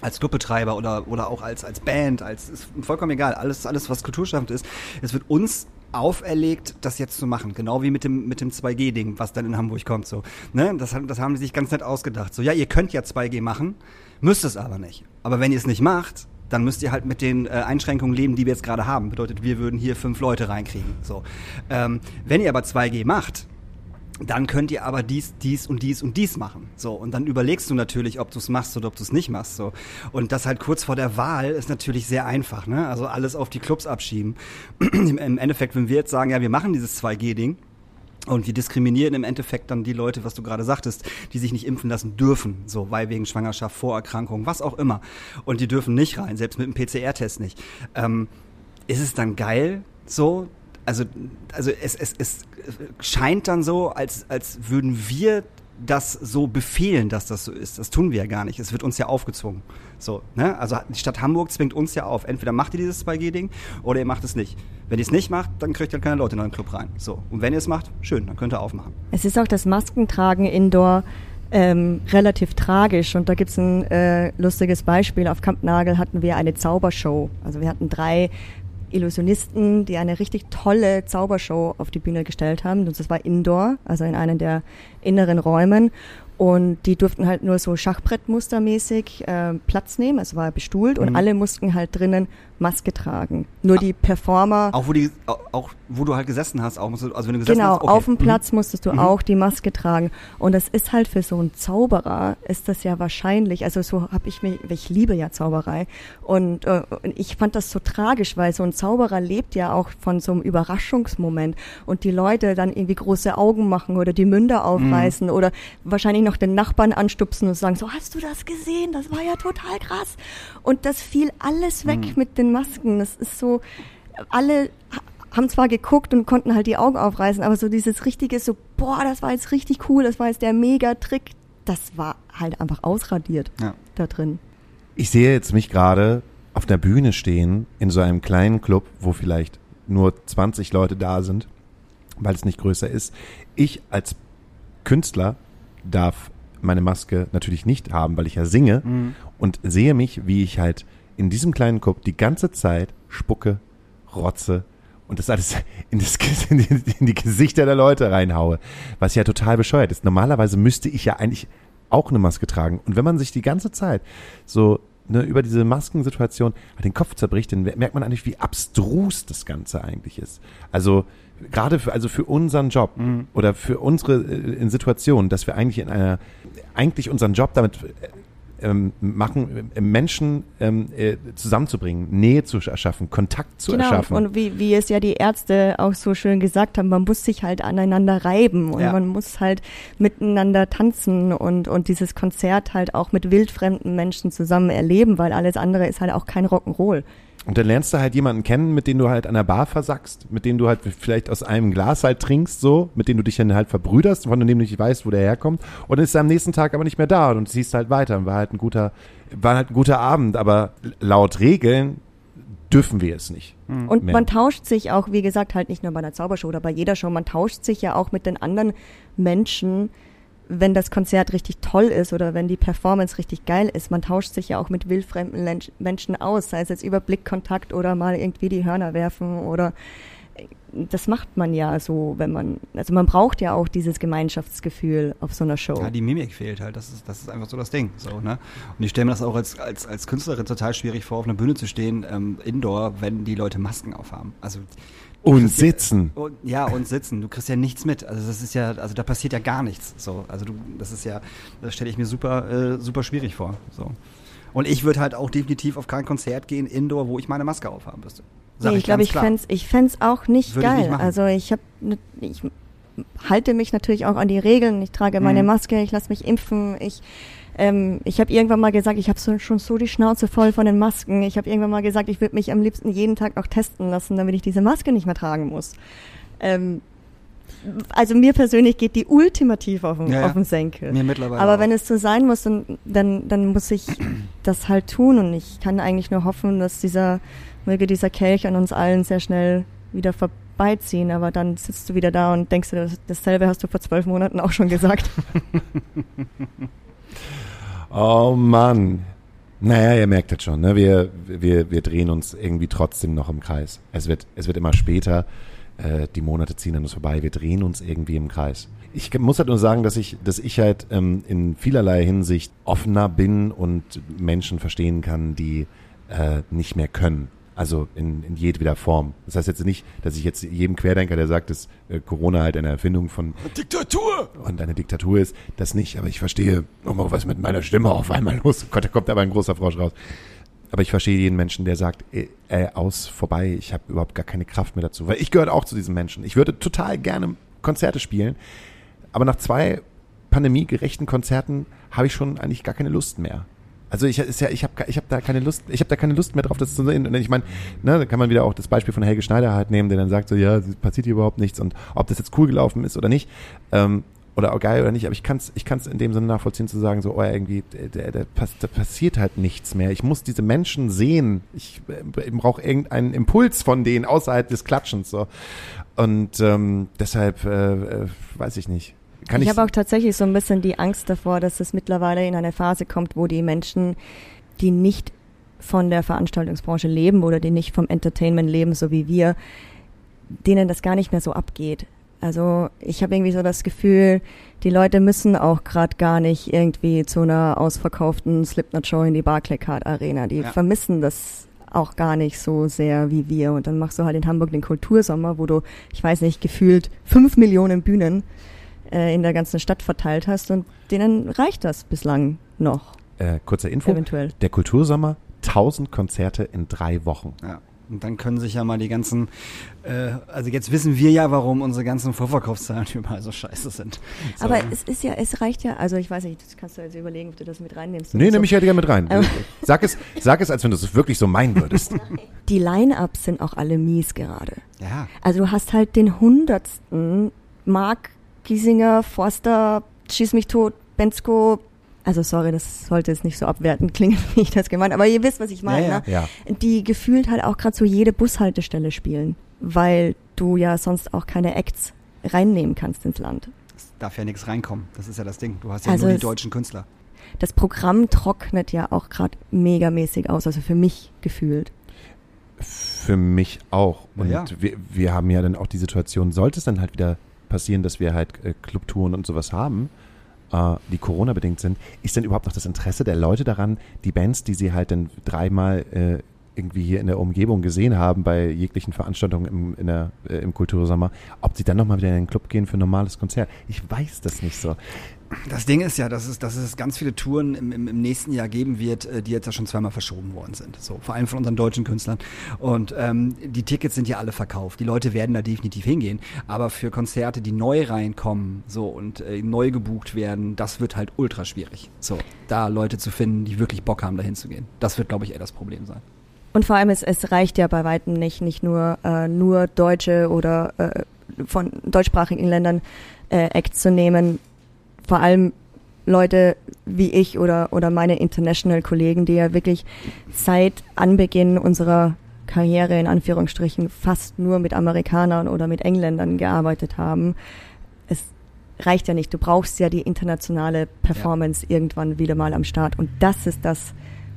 als Clubbetreiber oder, oder auch als, als Band, als ist vollkommen egal, alles, alles, was kulturschaffend ist, es wird uns auferlegt, das jetzt zu machen. Genau wie mit dem, mit dem 2G-Ding, was dann in Hamburg kommt. So. Ne? Das, das haben sie sich ganz nett ausgedacht. So, ja, ihr könnt ja 2G machen, müsst es aber nicht. Aber wenn ihr es nicht macht, dann müsst ihr halt mit den äh, Einschränkungen leben, die wir jetzt gerade haben. Bedeutet, wir würden hier fünf Leute reinkriegen. So. Ähm, wenn ihr aber 2G macht, dann könnt ihr aber dies, dies und dies und dies machen. So, und dann überlegst du natürlich, ob du es machst oder ob du es nicht machst. So. Und das halt kurz vor der Wahl ist natürlich sehr einfach, ne? Also alles auf die Clubs abschieben. Im Endeffekt, wenn wir jetzt sagen, ja, wir machen dieses 2G-Ding, und wir diskriminieren im Endeffekt dann die Leute, was du gerade sagtest, die sich nicht impfen lassen dürfen, so, weil wegen Schwangerschaft, Vorerkrankung, was auch immer. Und die dürfen nicht rein, selbst mit dem PCR-Test nicht. Ähm, ist es dann geil, so, also, also es, es, es scheint dann so, als, als würden wir das so befehlen, dass das so ist. Das tun wir ja gar nicht. Es wird uns ja aufgezwungen. So, ne? Also die Stadt Hamburg zwingt uns ja auf. Entweder macht ihr dieses 2G-Ding oder ihr macht es nicht. Wenn ihr es nicht macht, dann kriegt ihr keine Leute in euren Club rein. So. Und wenn ihr es macht, schön, dann könnt ihr aufmachen. Es ist auch das Maskentragen indoor ähm, relativ tragisch. Und da gibt's ein äh, lustiges Beispiel. Auf Kampnagel hatten wir eine Zaubershow. Also wir hatten drei Illusionisten, die eine richtig tolle Zaubershow auf die Bühne gestellt haben. Und das war indoor, also in einem der inneren Räumen. Und die durften halt nur so Schachbrettmustermäßig äh, Platz nehmen. Es war bestuhlt und Mhm. alle mussten halt drinnen Maske tragen. Nur die Performer. Auch wo, die, auch, wo du halt gesessen hast, auch musst du, also wenn du gesessen Genau, hast, okay. auf dem Mhm. Platz musstest du Mhm. auch die Maske tragen. Und das ist halt für so einen Zauberer, ist das ja wahrscheinlich, also so habe ich mich, ich liebe ja Zauberei. Und, äh, und ich fand das so tragisch, weil so ein Zauberer lebt ja auch von so einem Überraschungsmoment. Und die Leute dann irgendwie große Augen machen oder die Münder aufreißen oder wahrscheinlich noch den Nachbarn anstupsen und sagen, so hast du das gesehen? Das war ja total krass. Und das fiel alles weg mit den Masken. Das ist so, alle ha- haben zwar geguckt und konnten halt die Augen aufreißen, aber so dieses richtige, so, boah, das war jetzt richtig cool, das war jetzt der Mega-Trick, das war halt einfach ausradiert Ja. da drin. Ich sehe jetzt mich gerade auf der Bühne stehen in so einem kleinen Club, wo vielleicht nur 20 Leute da sind, weil es nicht größer ist. Ich als Künstler darf meine Maske natürlich nicht haben, weil ich ja singe und sehe mich, wie ich halt in diesem kleinen Club die ganze Zeit spucke, rotze und das alles in, das, in, die, in die Gesichter der Leute reinhaue, was ja total bescheuert ist. Normalerweise müsste ich ja eigentlich auch eine Maske tragen. Und wenn man sich die ganze Zeit so ne, über diese Maskensituation den Kopf zerbricht, dann merkt man eigentlich, wie abstrus das Ganze eigentlich ist. Also gerade für, also für unseren Job oder für unsere äh, in Situationen, dass wir eigentlich in einer, eigentlich unseren Job damit äh, ähm, machen, äh, Menschen ähm, äh, zusammenzubringen, Nähe zu erschaffen, Kontakt zu genau, erschaffen. und wie, wie es ja die Ärzte auch so schön gesagt haben, man muss sich halt aneinander reiben und Ja. man muss halt miteinander tanzen und, und dieses Konzert halt auch mit wildfremden Menschen zusammen erleben, weil alles andere ist halt auch kein Rock'n'Roll. Und dann lernst du halt jemanden kennen, mit dem du halt an der Bar versackst, mit dem du halt vielleicht aus einem Glas halt trinkst, so, mit dem du dich dann halt verbrüderst, von dem du nicht weißt, wo der herkommt. Und dann ist er am nächsten Tag aber nicht mehr da und siehst halt weiter. Und war halt ein guter, war halt ein guter Abend, aber laut Regeln dürfen wir es nicht. Und mehr. man tauscht sich auch, wie gesagt, halt nicht nur bei einer Zaubershow oder bei jeder Show, man tauscht sich ja auch mit den anderen Menschen, wenn das Konzert richtig toll ist oder wenn die Performance richtig geil ist. Man tauscht sich ja auch mit wildfremden Menschen aus, sei es jetzt über Blickkontakt oder mal irgendwie die Hörner werfen oder das macht man ja so, wenn man, also man braucht ja auch dieses Gemeinschaftsgefühl auf so einer Show. Ja, die Mimik fehlt halt. Das ist, das ist einfach so das Ding. So, ne? Und ich stelle mir das auch als, als, als Künstlerin total schwierig vor, auf einer Bühne zu stehen, ähm, indoor, wenn die Leute Masken aufhaben. Also Und sitzen. Ja, und, ja, und sitzen. Du kriegst ja nichts mit. Also das ist ja, also da passiert ja gar nichts. So, also du, das ist ja, das stelle ich mir super, äh, super schwierig vor. So. Und ich würde halt auch definitiv auf kein Konzert gehen, indoor, wo ich meine Maske aufhaben müsste. Sag Nee, ich glaube, ich klar. fänd's, ich fänd's auch nicht Würde ich geil. nicht also ich habe, ich halte mich natürlich auch an die Regeln. Ich trage meine Mhm. Maske, ich lasse mich impfen. Ich, ähm, ich habe irgendwann mal gesagt, ich habe so, schon so die Schnauze voll von den Masken. Ich habe irgendwann mal gesagt, ich würde mich am liebsten jeden Tag noch testen lassen, damit ich diese Maske nicht mehr tragen muss. Ähm, also mir persönlich geht die ultimativ auf den, Ja, ja. auf den Senkel. Mir mittlerweile Aber auch. wenn es so sein muss, dann, dann, dann muss ich das halt tun und ich kann eigentlich nur hoffen, dass dieser, möge dieser Kelch an uns allen sehr schnell wieder vorbeiziehen. Aber dann sitzt du wieder da und denkst dir, das- dasselbe hast du vor zwölf Monaten auch schon gesagt. Oh Mann. Naja, ihr merkt das schon, ne? wir, wir, wir drehen uns irgendwie trotzdem noch im Kreis. Es wird, es wird immer später, äh, die Monate ziehen an uns vorbei, wir drehen uns irgendwie im Kreis. Ich muss halt nur sagen, dass ich, dass ich halt ähm, in vielerlei Hinsicht offener bin und Menschen verstehen kann, die äh, nicht mehr können. Also in, in jedweder Form. Das heißt jetzt nicht, dass ich jetzt jedem Querdenker, der sagt, dass äh, Corona halt eine Erfindung von Diktatur! und eine Diktatur ist, das nicht. Aber ich verstehe, oh, was mit meiner Stimme auf einmal los. Gott, da kommt aber ein großer Frosch raus. Aber ich verstehe jeden Menschen, der sagt, äh, äh, aus, vorbei, ich habe überhaupt gar keine Kraft mehr dazu. Weil ich gehöre auch zu diesen Menschen. Ich würde total gerne Konzerte spielen, aber nach zwei pandemiegerechten Konzerten habe ich schon eigentlich gar keine Lust mehr. Also ich ist ja, ich habe ich hab da keine Lust, ich habe da keine Lust mehr drauf, das zu sehen. Und ich meine, ne, da kann man wieder auch das Beispiel von Helge Schneider halt nehmen, der dann sagt so, ja, passiert hier überhaupt nichts und ob das jetzt cool gelaufen ist oder nicht, ähm, oder auch geil oder nicht, aber ich kann es ich kann's in dem Sinne nachvollziehen zu sagen, so, oh, irgendwie, da, da, pass, da passiert halt nichts mehr. Ich muss diese Menschen sehen. Ich äh, brauche irgendeinen Impuls von denen außerhalb des Klatschens. So. Und ähm, deshalb äh, äh, weiß ich nicht. Kann ich ich, habe auch tatsächlich so ein bisschen die Angst davor, dass es mittlerweile in eine Phase kommt, wo die Menschen, die nicht von der Veranstaltungsbranche leben oder die nicht vom Entertainment leben, so wie wir, denen das gar nicht mehr so abgeht. Also ich habe irgendwie so das Gefühl, die Leute müssen auch gerade gar nicht irgendwie zu einer ausverkauften Slipknot-Show in die Barclaycard Arena. Die Ja. vermissen das auch gar nicht so sehr wie wir. Und dann machst du halt in Hamburg den Kultursommer, wo du, ich weiß nicht, gefühlt fünf Millionen Bühnen äh, in der ganzen Stadt verteilt hast und denen reicht das bislang noch, Äh, kurze Info. eventuell. Der Kultursommer, 1000 Konzerte in drei Wochen. Ja. Und dann können sich ja mal die ganzen, äh, also jetzt wissen wir ja, warum unsere ganzen Vorverkaufszahlen überall so scheiße sind. So. Aber es ist ja, es reicht ja, also ich weiß nicht, das kannst du jetzt überlegen, ob du das mit reinnimmst. Nee, oder so. nehme ich ja gerne mit rein. Ähm. Sag es, sag es, als wenn du es wirklich so meinen würdest. Die Line-Ups sind auch alle mies gerade. ja. Also du hast halt den hundertsten Mark Giesinger, Forster, Schieß mich tot, Bensko. Also sorry, das sollte jetzt nicht so abwertend klingen, wie ich das gemeint, aber ihr wisst, was ich meine. Ja, ja. Ne? Ja. Die gefühlt halt auch gerade so jede Bushaltestelle spielen, weil du ja sonst auch keine Acts reinnehmen kannst ins Land. Es darf ja nichts reinkommen. Das ist ja das Ding. Du hast ja Also nur die deutschen Künstler. Das Programm trocknet ja auch gerade megamäßig aus, also für mich gefühlt. Für mich auch. Und Ja. wir, wir haben ja dann auch die Situation, sollte es dann halt wieder passieren, dass wir halt äh, Clubtouren und sowas haben, äh, die Corona-bedingt sind, ist denn überhaupt noch das Interesse der Leute daran, die Bands, die sie halt dann dreimal äh, irgendwie hier in der Umgebung gesehen haben, bei jeglichen Veranstaltungen im, in der, äh, im Kultursommer, ob sie dann nochmal wieder in den Club gehen für ein normales Konzert? Ich weiß das nicht so. Das Ding ist ja, dass es, dass es ganz viele Touren im, im, im nächsten Jahr geben wird, äh, die jetzt ja schon zweimal verschoben worden sind. So, vor allem von unseren deutschen Künstlern. Und ähm, die Tickets sind ja alle verkauft. Die Leute werden da definitiv hingehen. Aber für Konzerte, die neu reinkommen, so und äh, neu gebucht werden, das wird halt ultra schwierig. So, da Leute zu finden, die wirklich Bock haben, da hinzugehen. Das wird, glaube ich, eher das Problem sein. Und vor allem, es, es reicht ja bei weitem nicht, nicht nur, äh, nur Deutsche oder äh, von deutschsprachigen Ländern äh, Acts zu nehmen. Vor allem Leute wie ich oder, oder meine International-Kollegen, die ja wirklich seit Anbeginn unserer Karriere in Anführungsstrichen fast nur mit Amerikanern oder mit Engländern gearbeitet haben. Es reicht ja nicht. Du brauchst ja die internationale Performance irgendwann wieder mal am Start. Und das ist das,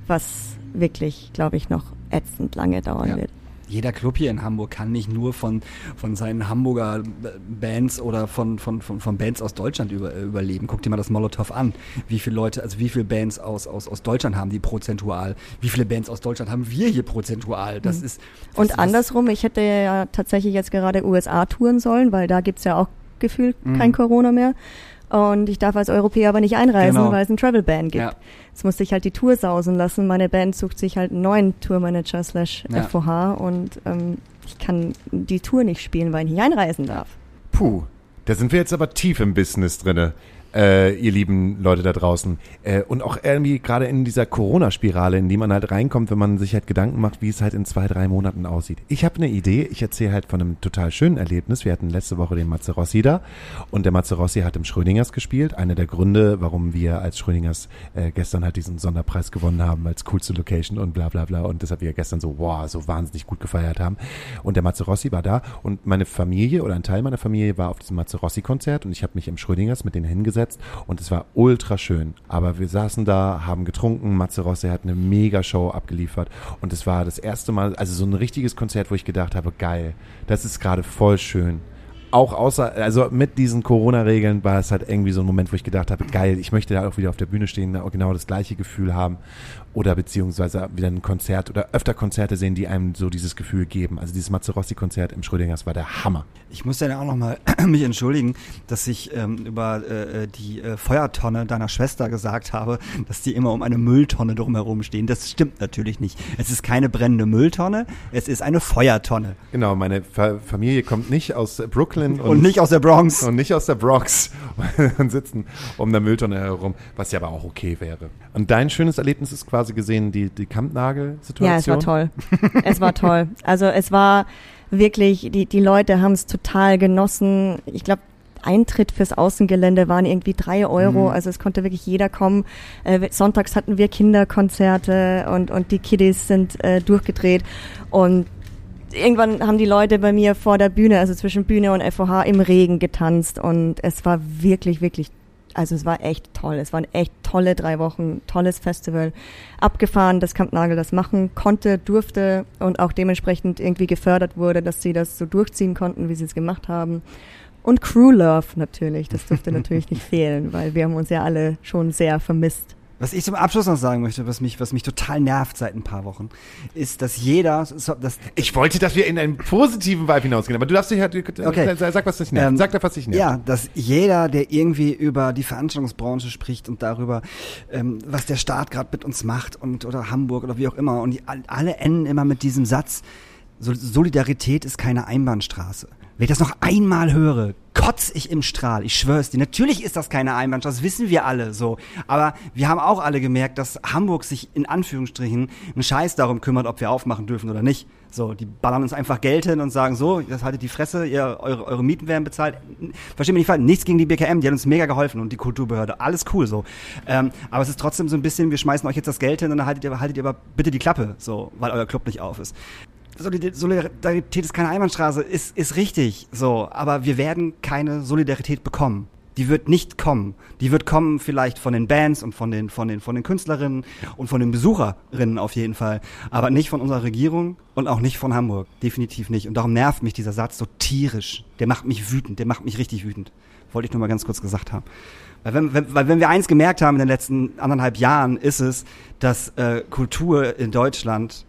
was wirklich, glaube ich, noch ätzend lange dauern Ja. wird. Jeder Club hier in Hamburg kann nicht nur von, von seinen Hamburger Bands oder von, von, von, von Bands aus Deutschland über, überleben. Guck dir mal das Molotow an. Wie viele Leute, also wie viele Bands aus, aus, aus Deutschland haben die prozentual? Wie viele Bands aus Deutschland haben wir hier prozentual? Das ist. Das, Und das- andersrum, ich hätte ja tatsächlich jetzt gerade USA touren sollen, weil da gibt's ja auch gefühlt Mhm. kein Corona mehr. Und ich darf als Europäer aber nicht einreisen, Genau. weil es einen Travel-Ban gibt. Ja. Jetzt musste ich halt die Tour sausen lassen. Meine Band sucht sich halt einen neuen Tourmanager slash Ja. FOH und ähm, ich kann die Tour nicht spielen, weil ich nicht einreisen darf. Puh, da sind wir jetzt aber tief im Business drinne, äh, ihr lieben Leute da draußen. Äh, und auch irgendwie gerade in dieser Corona-Spirale, in die man halt reinkommt, wenn man sich halt Gedanken macht, wie es halt in zwei, drei Monaten aussieht. Ich habe eine Idee, ich erzähle halt von einem total schönen Erlebnis. Wir hatten letzte Woche den Matze Rossi da und der Matze Rossi hat im Schrödingers gespielt. Einer der Gründe, warum wir als Schrödingers äh, gestern halt diesen Sonderpreis gewonnen haben als coolste Location und bla bla bla und deshalb wir gestern so, wow, so wahnsinnig gut gefeiert haben. Und der Matze Rossi war da und meine Familie oder ein Teil meiner Familie war auf diesem Matze Rossi Konzert und ich habe mich im Schrödingers mit denen hingesetzt und es war ultra schön. Aber wir saßen da, haben getrunken, Matze Rossi hat eine mega Show abgeliefert und es war das erste Mal, also so ein richtiges Konzert, wo ich gedacht habe, geil, das ist gerade voll schön. Auch außer, also mit diesen Corona-Regeln war es halt irgendwie so ein Moment, wo ich gedacht habe, geil, ich möchte da auch wieder auf der Bühne stehen, genau das gleiche Gefühl haben oder beziehungsweise wieder ein Konzert oder öfter Konzerte sehen, die einem so dieses Gefühl geben. Also dieses Mazzarossi-Konzert im Schrödingers war der Hammer. Ich muss ja auch nochmal mich entschuldigen, dass ich ähm, über äh, die äh, Feuertonne deiner Schwester gesagt habe, dass die immer um eine Mülltonne drumherum stehen. Das stimmt natürlich nicht. Es ist keine brennende Mülltonne, es ist eine Feuertonne. Genau, meine Fa Familie kommt nicht aus Brooklyn Und, nicht aus der Bronx. und nicht aus der Bronx und sitzen um der Mülltonne herum, was ja aber auch okay wäre. Und dein schönes Erlebnis ist quasi gesehen die, die Kampnagel-Situation? Ja, es war toll. es war toll. Also es war wirklich, die, die Leute haben es total genossen. Ich glaube, Eintritt fürs Außengelände waren irgendwie drei Euro, Mhm. also es konnte wirklich jeder kommen. Äh, sonntags hatten wir Kinderkonzerte und, und die Kiddies sind äh, durchgedreht und irgendwann haben die Leute bei mir vor der Bühne, also zwischen Bühne und FOH im Regen getanzt und es war wirklich, wirklich, also es war echt toll. Es waren echt tolle drei Wochen, tolles Festival. Abgefahren, dass Kampnagel das machen konnte, durfte und auch dementsprechend irgendwie gefördert wurde, dass sie das so durchziehen konnten, wie sie es gemacht haben. Und Crew Love natürlich, das dürfte natürlich nicht fehlen, weil wir haben uns ja alle schon sehr vermisst. Was ich zum Abschluss noch sagen möchte, was mich, was mich total nervt seit ein paar Wochen, ist, dass jeder, so- das, Ich wollte, dass wir in einen positiven Vibe hinausgehen, aber du darfst dich halt, Okay. sag, was dich nervt. Ähm, sag doch, was dich nervt. Ja, dass jeder, der irgendwie über die Veranstaltungsbranche spricht und darüber, ähm, was der Staat gerade mit uns macht und oder Hamburg oder wie auch immer, und die, all- alle enden immer mit diesem Satz: Solidarität ist keine Einbahnstraße. Wenn ich das noch einmal höre, kotz ich im Strahl. Ich schwör's dir. Natürlich ist das keine Einbahnstraße, das wissen wir alle so. Aber wir haben auch alle gemerkt, dass Hamburg sich in Anführungsstrichen einen Scheiß darum kümmert, ob wir aufmachen dürfen oder nicht. So, die ballern uns einfach Geld hin und sagen so, das haltet die Fresse, ihr, eure, eure Mieten werden bezahlt. Versteht mich nicht falsch, nichts gegen die BKM, die hat uns mega geholfen und die Kulturbehörde, alles cool so. Ähm, aber es ist trotzdem so ein bisschen, wir schmeißen euch jetzt das Geld hin und dann haltet ihr, haltet ihr aber bitte die Klappe, so, weil euer Club nicht auf ist. Solidar- Solidarität ist keine Einbahnstraße, ist, ist richtig, so, aber wir werden keine Solidarität bekommen. Die wird nicht kommen. Die wird kommen vielleicht von den Bands und von den, von den, von den Künstlerinnen und von den Besucherinnen auf jeden Fall. Aber nicht von unserer Regierung und auch nicht von Hamburg. Definitiv nicht. Und darum nervt mich dieser Satz so tierisch. Der macht mich wütend. Der macht mich richtig wütend. Wollte ich nur mal ganz kurz gesagt haben. Weil wenn, wenn, weil wenn wir eins gemerkt haben in den letzten anderthalb Jahren, ist es, dass äh, Kultur in Deutschland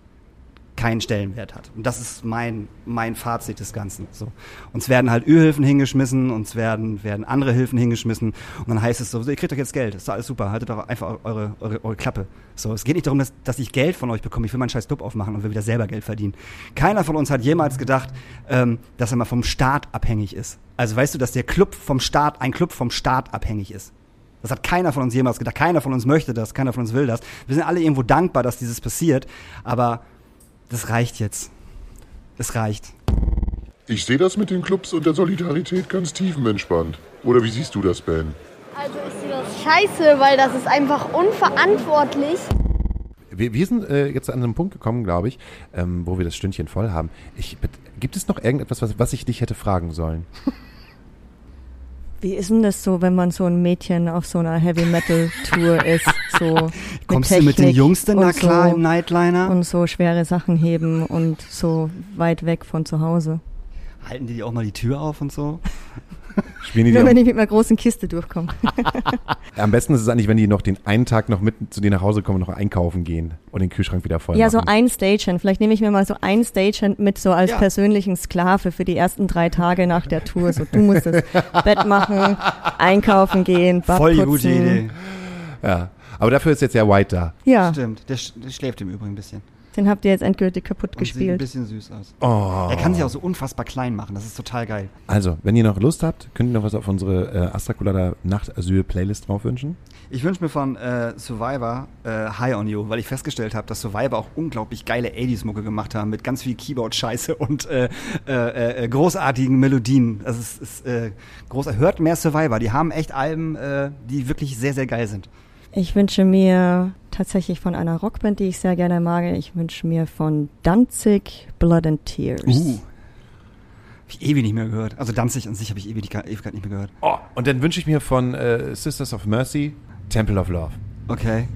keinen Stellenwert hat. Und das ist mein, mein Fazit des Ganzen. So. Uns werden halt Ölhilfen hingeschmissen, uns werden, werden andere Hilfen hingeschmissen und dann heißt es so, ihr kriegt doch jetzt Geld, ist doch alles super, haltet doch einfach eure, eure, eure Klappe. So, es geht nicht darum, dass, dass ich Geld von euch bekomme, ich will meinen scheiß Club aufmachen und will wieder selber Geld verdienen. Keiner von uns hat jemals gedacht, ähm, dass er mal vom Staat abhängig ist. Also weißt du, dass der Club vom Staat, ein Club vom Staat abhängig ist. Das hat keiner von uns jemals gedacht. Keiner von uns möchte das, keiner von uns will das. Wir sind alle irgendwo dankbar, dass dieses passiert, aber das reicht jetzt. Es reicht. Ich sehe das mit den Clubs und der Solidarität ganz tiefenentspannt. Oder wie siehst du das, Ben? Also ich sehe das scheiße, weil das ist einfach unverantwortlich. Wir, wir sind äh, jetzt an einem Punkt gekommen, glaube ich, ähm, wo wir das Stündchen voll haben. Ich, gibt es noch irgendetwas, was, was ich dich hätte fragen sollen? Wie ist denn das so, wenn man so ein Mädchen auf so einer Heavy Metal Tour ist? So Kommst du mit den Jungs denn da klar so, im Nightliner? Und so schwere Sachen heben und so weit weg von zu Hause. Halten die dir auch mal die Tür auf und so? Spielen die Nur wenn ich mit einer großen Kiste durchkomme. Am besten ist es eigentlich, wenn die noch den einen Tag noch mit zu dir nach Hause kommen und noch einkaufen gehen und den Kühlschrank wieder voll Ja, machen. so ein Stagehand. Vielleicht nehme ich mir mal so ein Stagehand mit, so als Ja. persönlichen Sklave für die ersten drei Tage nach der Tour. So, du musst das Bett machen, einkaufen gehen, Bad Voll die putzen. gute Idee. Ja. Aber dafür ist jetzt ja White da. Ja, Stimmt. Der, sch- der schläft im Übrigen ein bisschen. den habt ihr jetzt endgültig kaputt Und sieht ein gespielt. bisschen süß aus. Oh. Er kann sich auch so unfassbar klein machen. Das ist total geil. Also, wenn ihr noch Lust habt, könnt ihr noch was auf unsere äh, Astrakulada Nachtasyl-Playlist drauf wünschen. Ich wünsche mir von äh, Survivor äh, High on You, weil ich festgestellt habe, dass Survivor auch unglaublich geile 80s-Mucke gemacht haben mit ganz viel Keyboard-Scheiße und äh, äh, äh, großartigen Melodien. Also es ist äh, groß. Hört mehr Survivor. Die haben echt Alben, äh, die wirklich sehr, sehr geil sind. Ich wünsche mir tatsächlich von einer Rockband, die ich sehr gerne mag, ich wünsche mir von Danzig Blood and Tears. Uh. Hab ich ewig nicht mehr gehört. Also Danzig an sich habe ich ewig, ewig nicht mehr gehört. Oh, und dann wünsche ich mir von äh, Sisters of Mercy Temple of Love. Okay.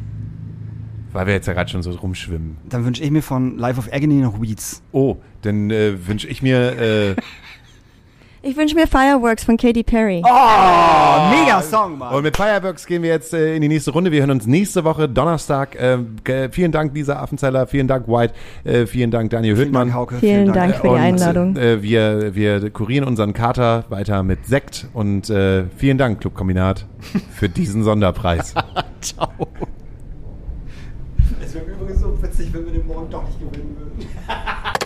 Weil wir jetzt ja gerade schon so rumschwimmen. Dann wünsche ich mir von Life of Agony noch Weeds. Oh, dann äh, wünsche ich mir. Äh, Ich wünsche mir Fireworks von Katy Perry. Oh, mega Song, Mann. und mit Fireworks gehen wir jetzt äh, in die nächste Runde. Wir hören uns nächste Woche Donnerstag. Äh, vielen Dank, Lisa Affenzeiler. Vielen Dank, White. Äh, vielen Dank, Daniel Vielen Hüttmann. Dank, Hauke. Vielen Dank für die Und, Einladung. Äh, wir, wir kurieren unseren Kater weiter mit Sekt und äh, vielen Dank, Clubkombinat, für diesen Sonderpreis. Ciao. Es wäre übrigens so witzig, wenn wir den morgen doch nicht gewinnen würden.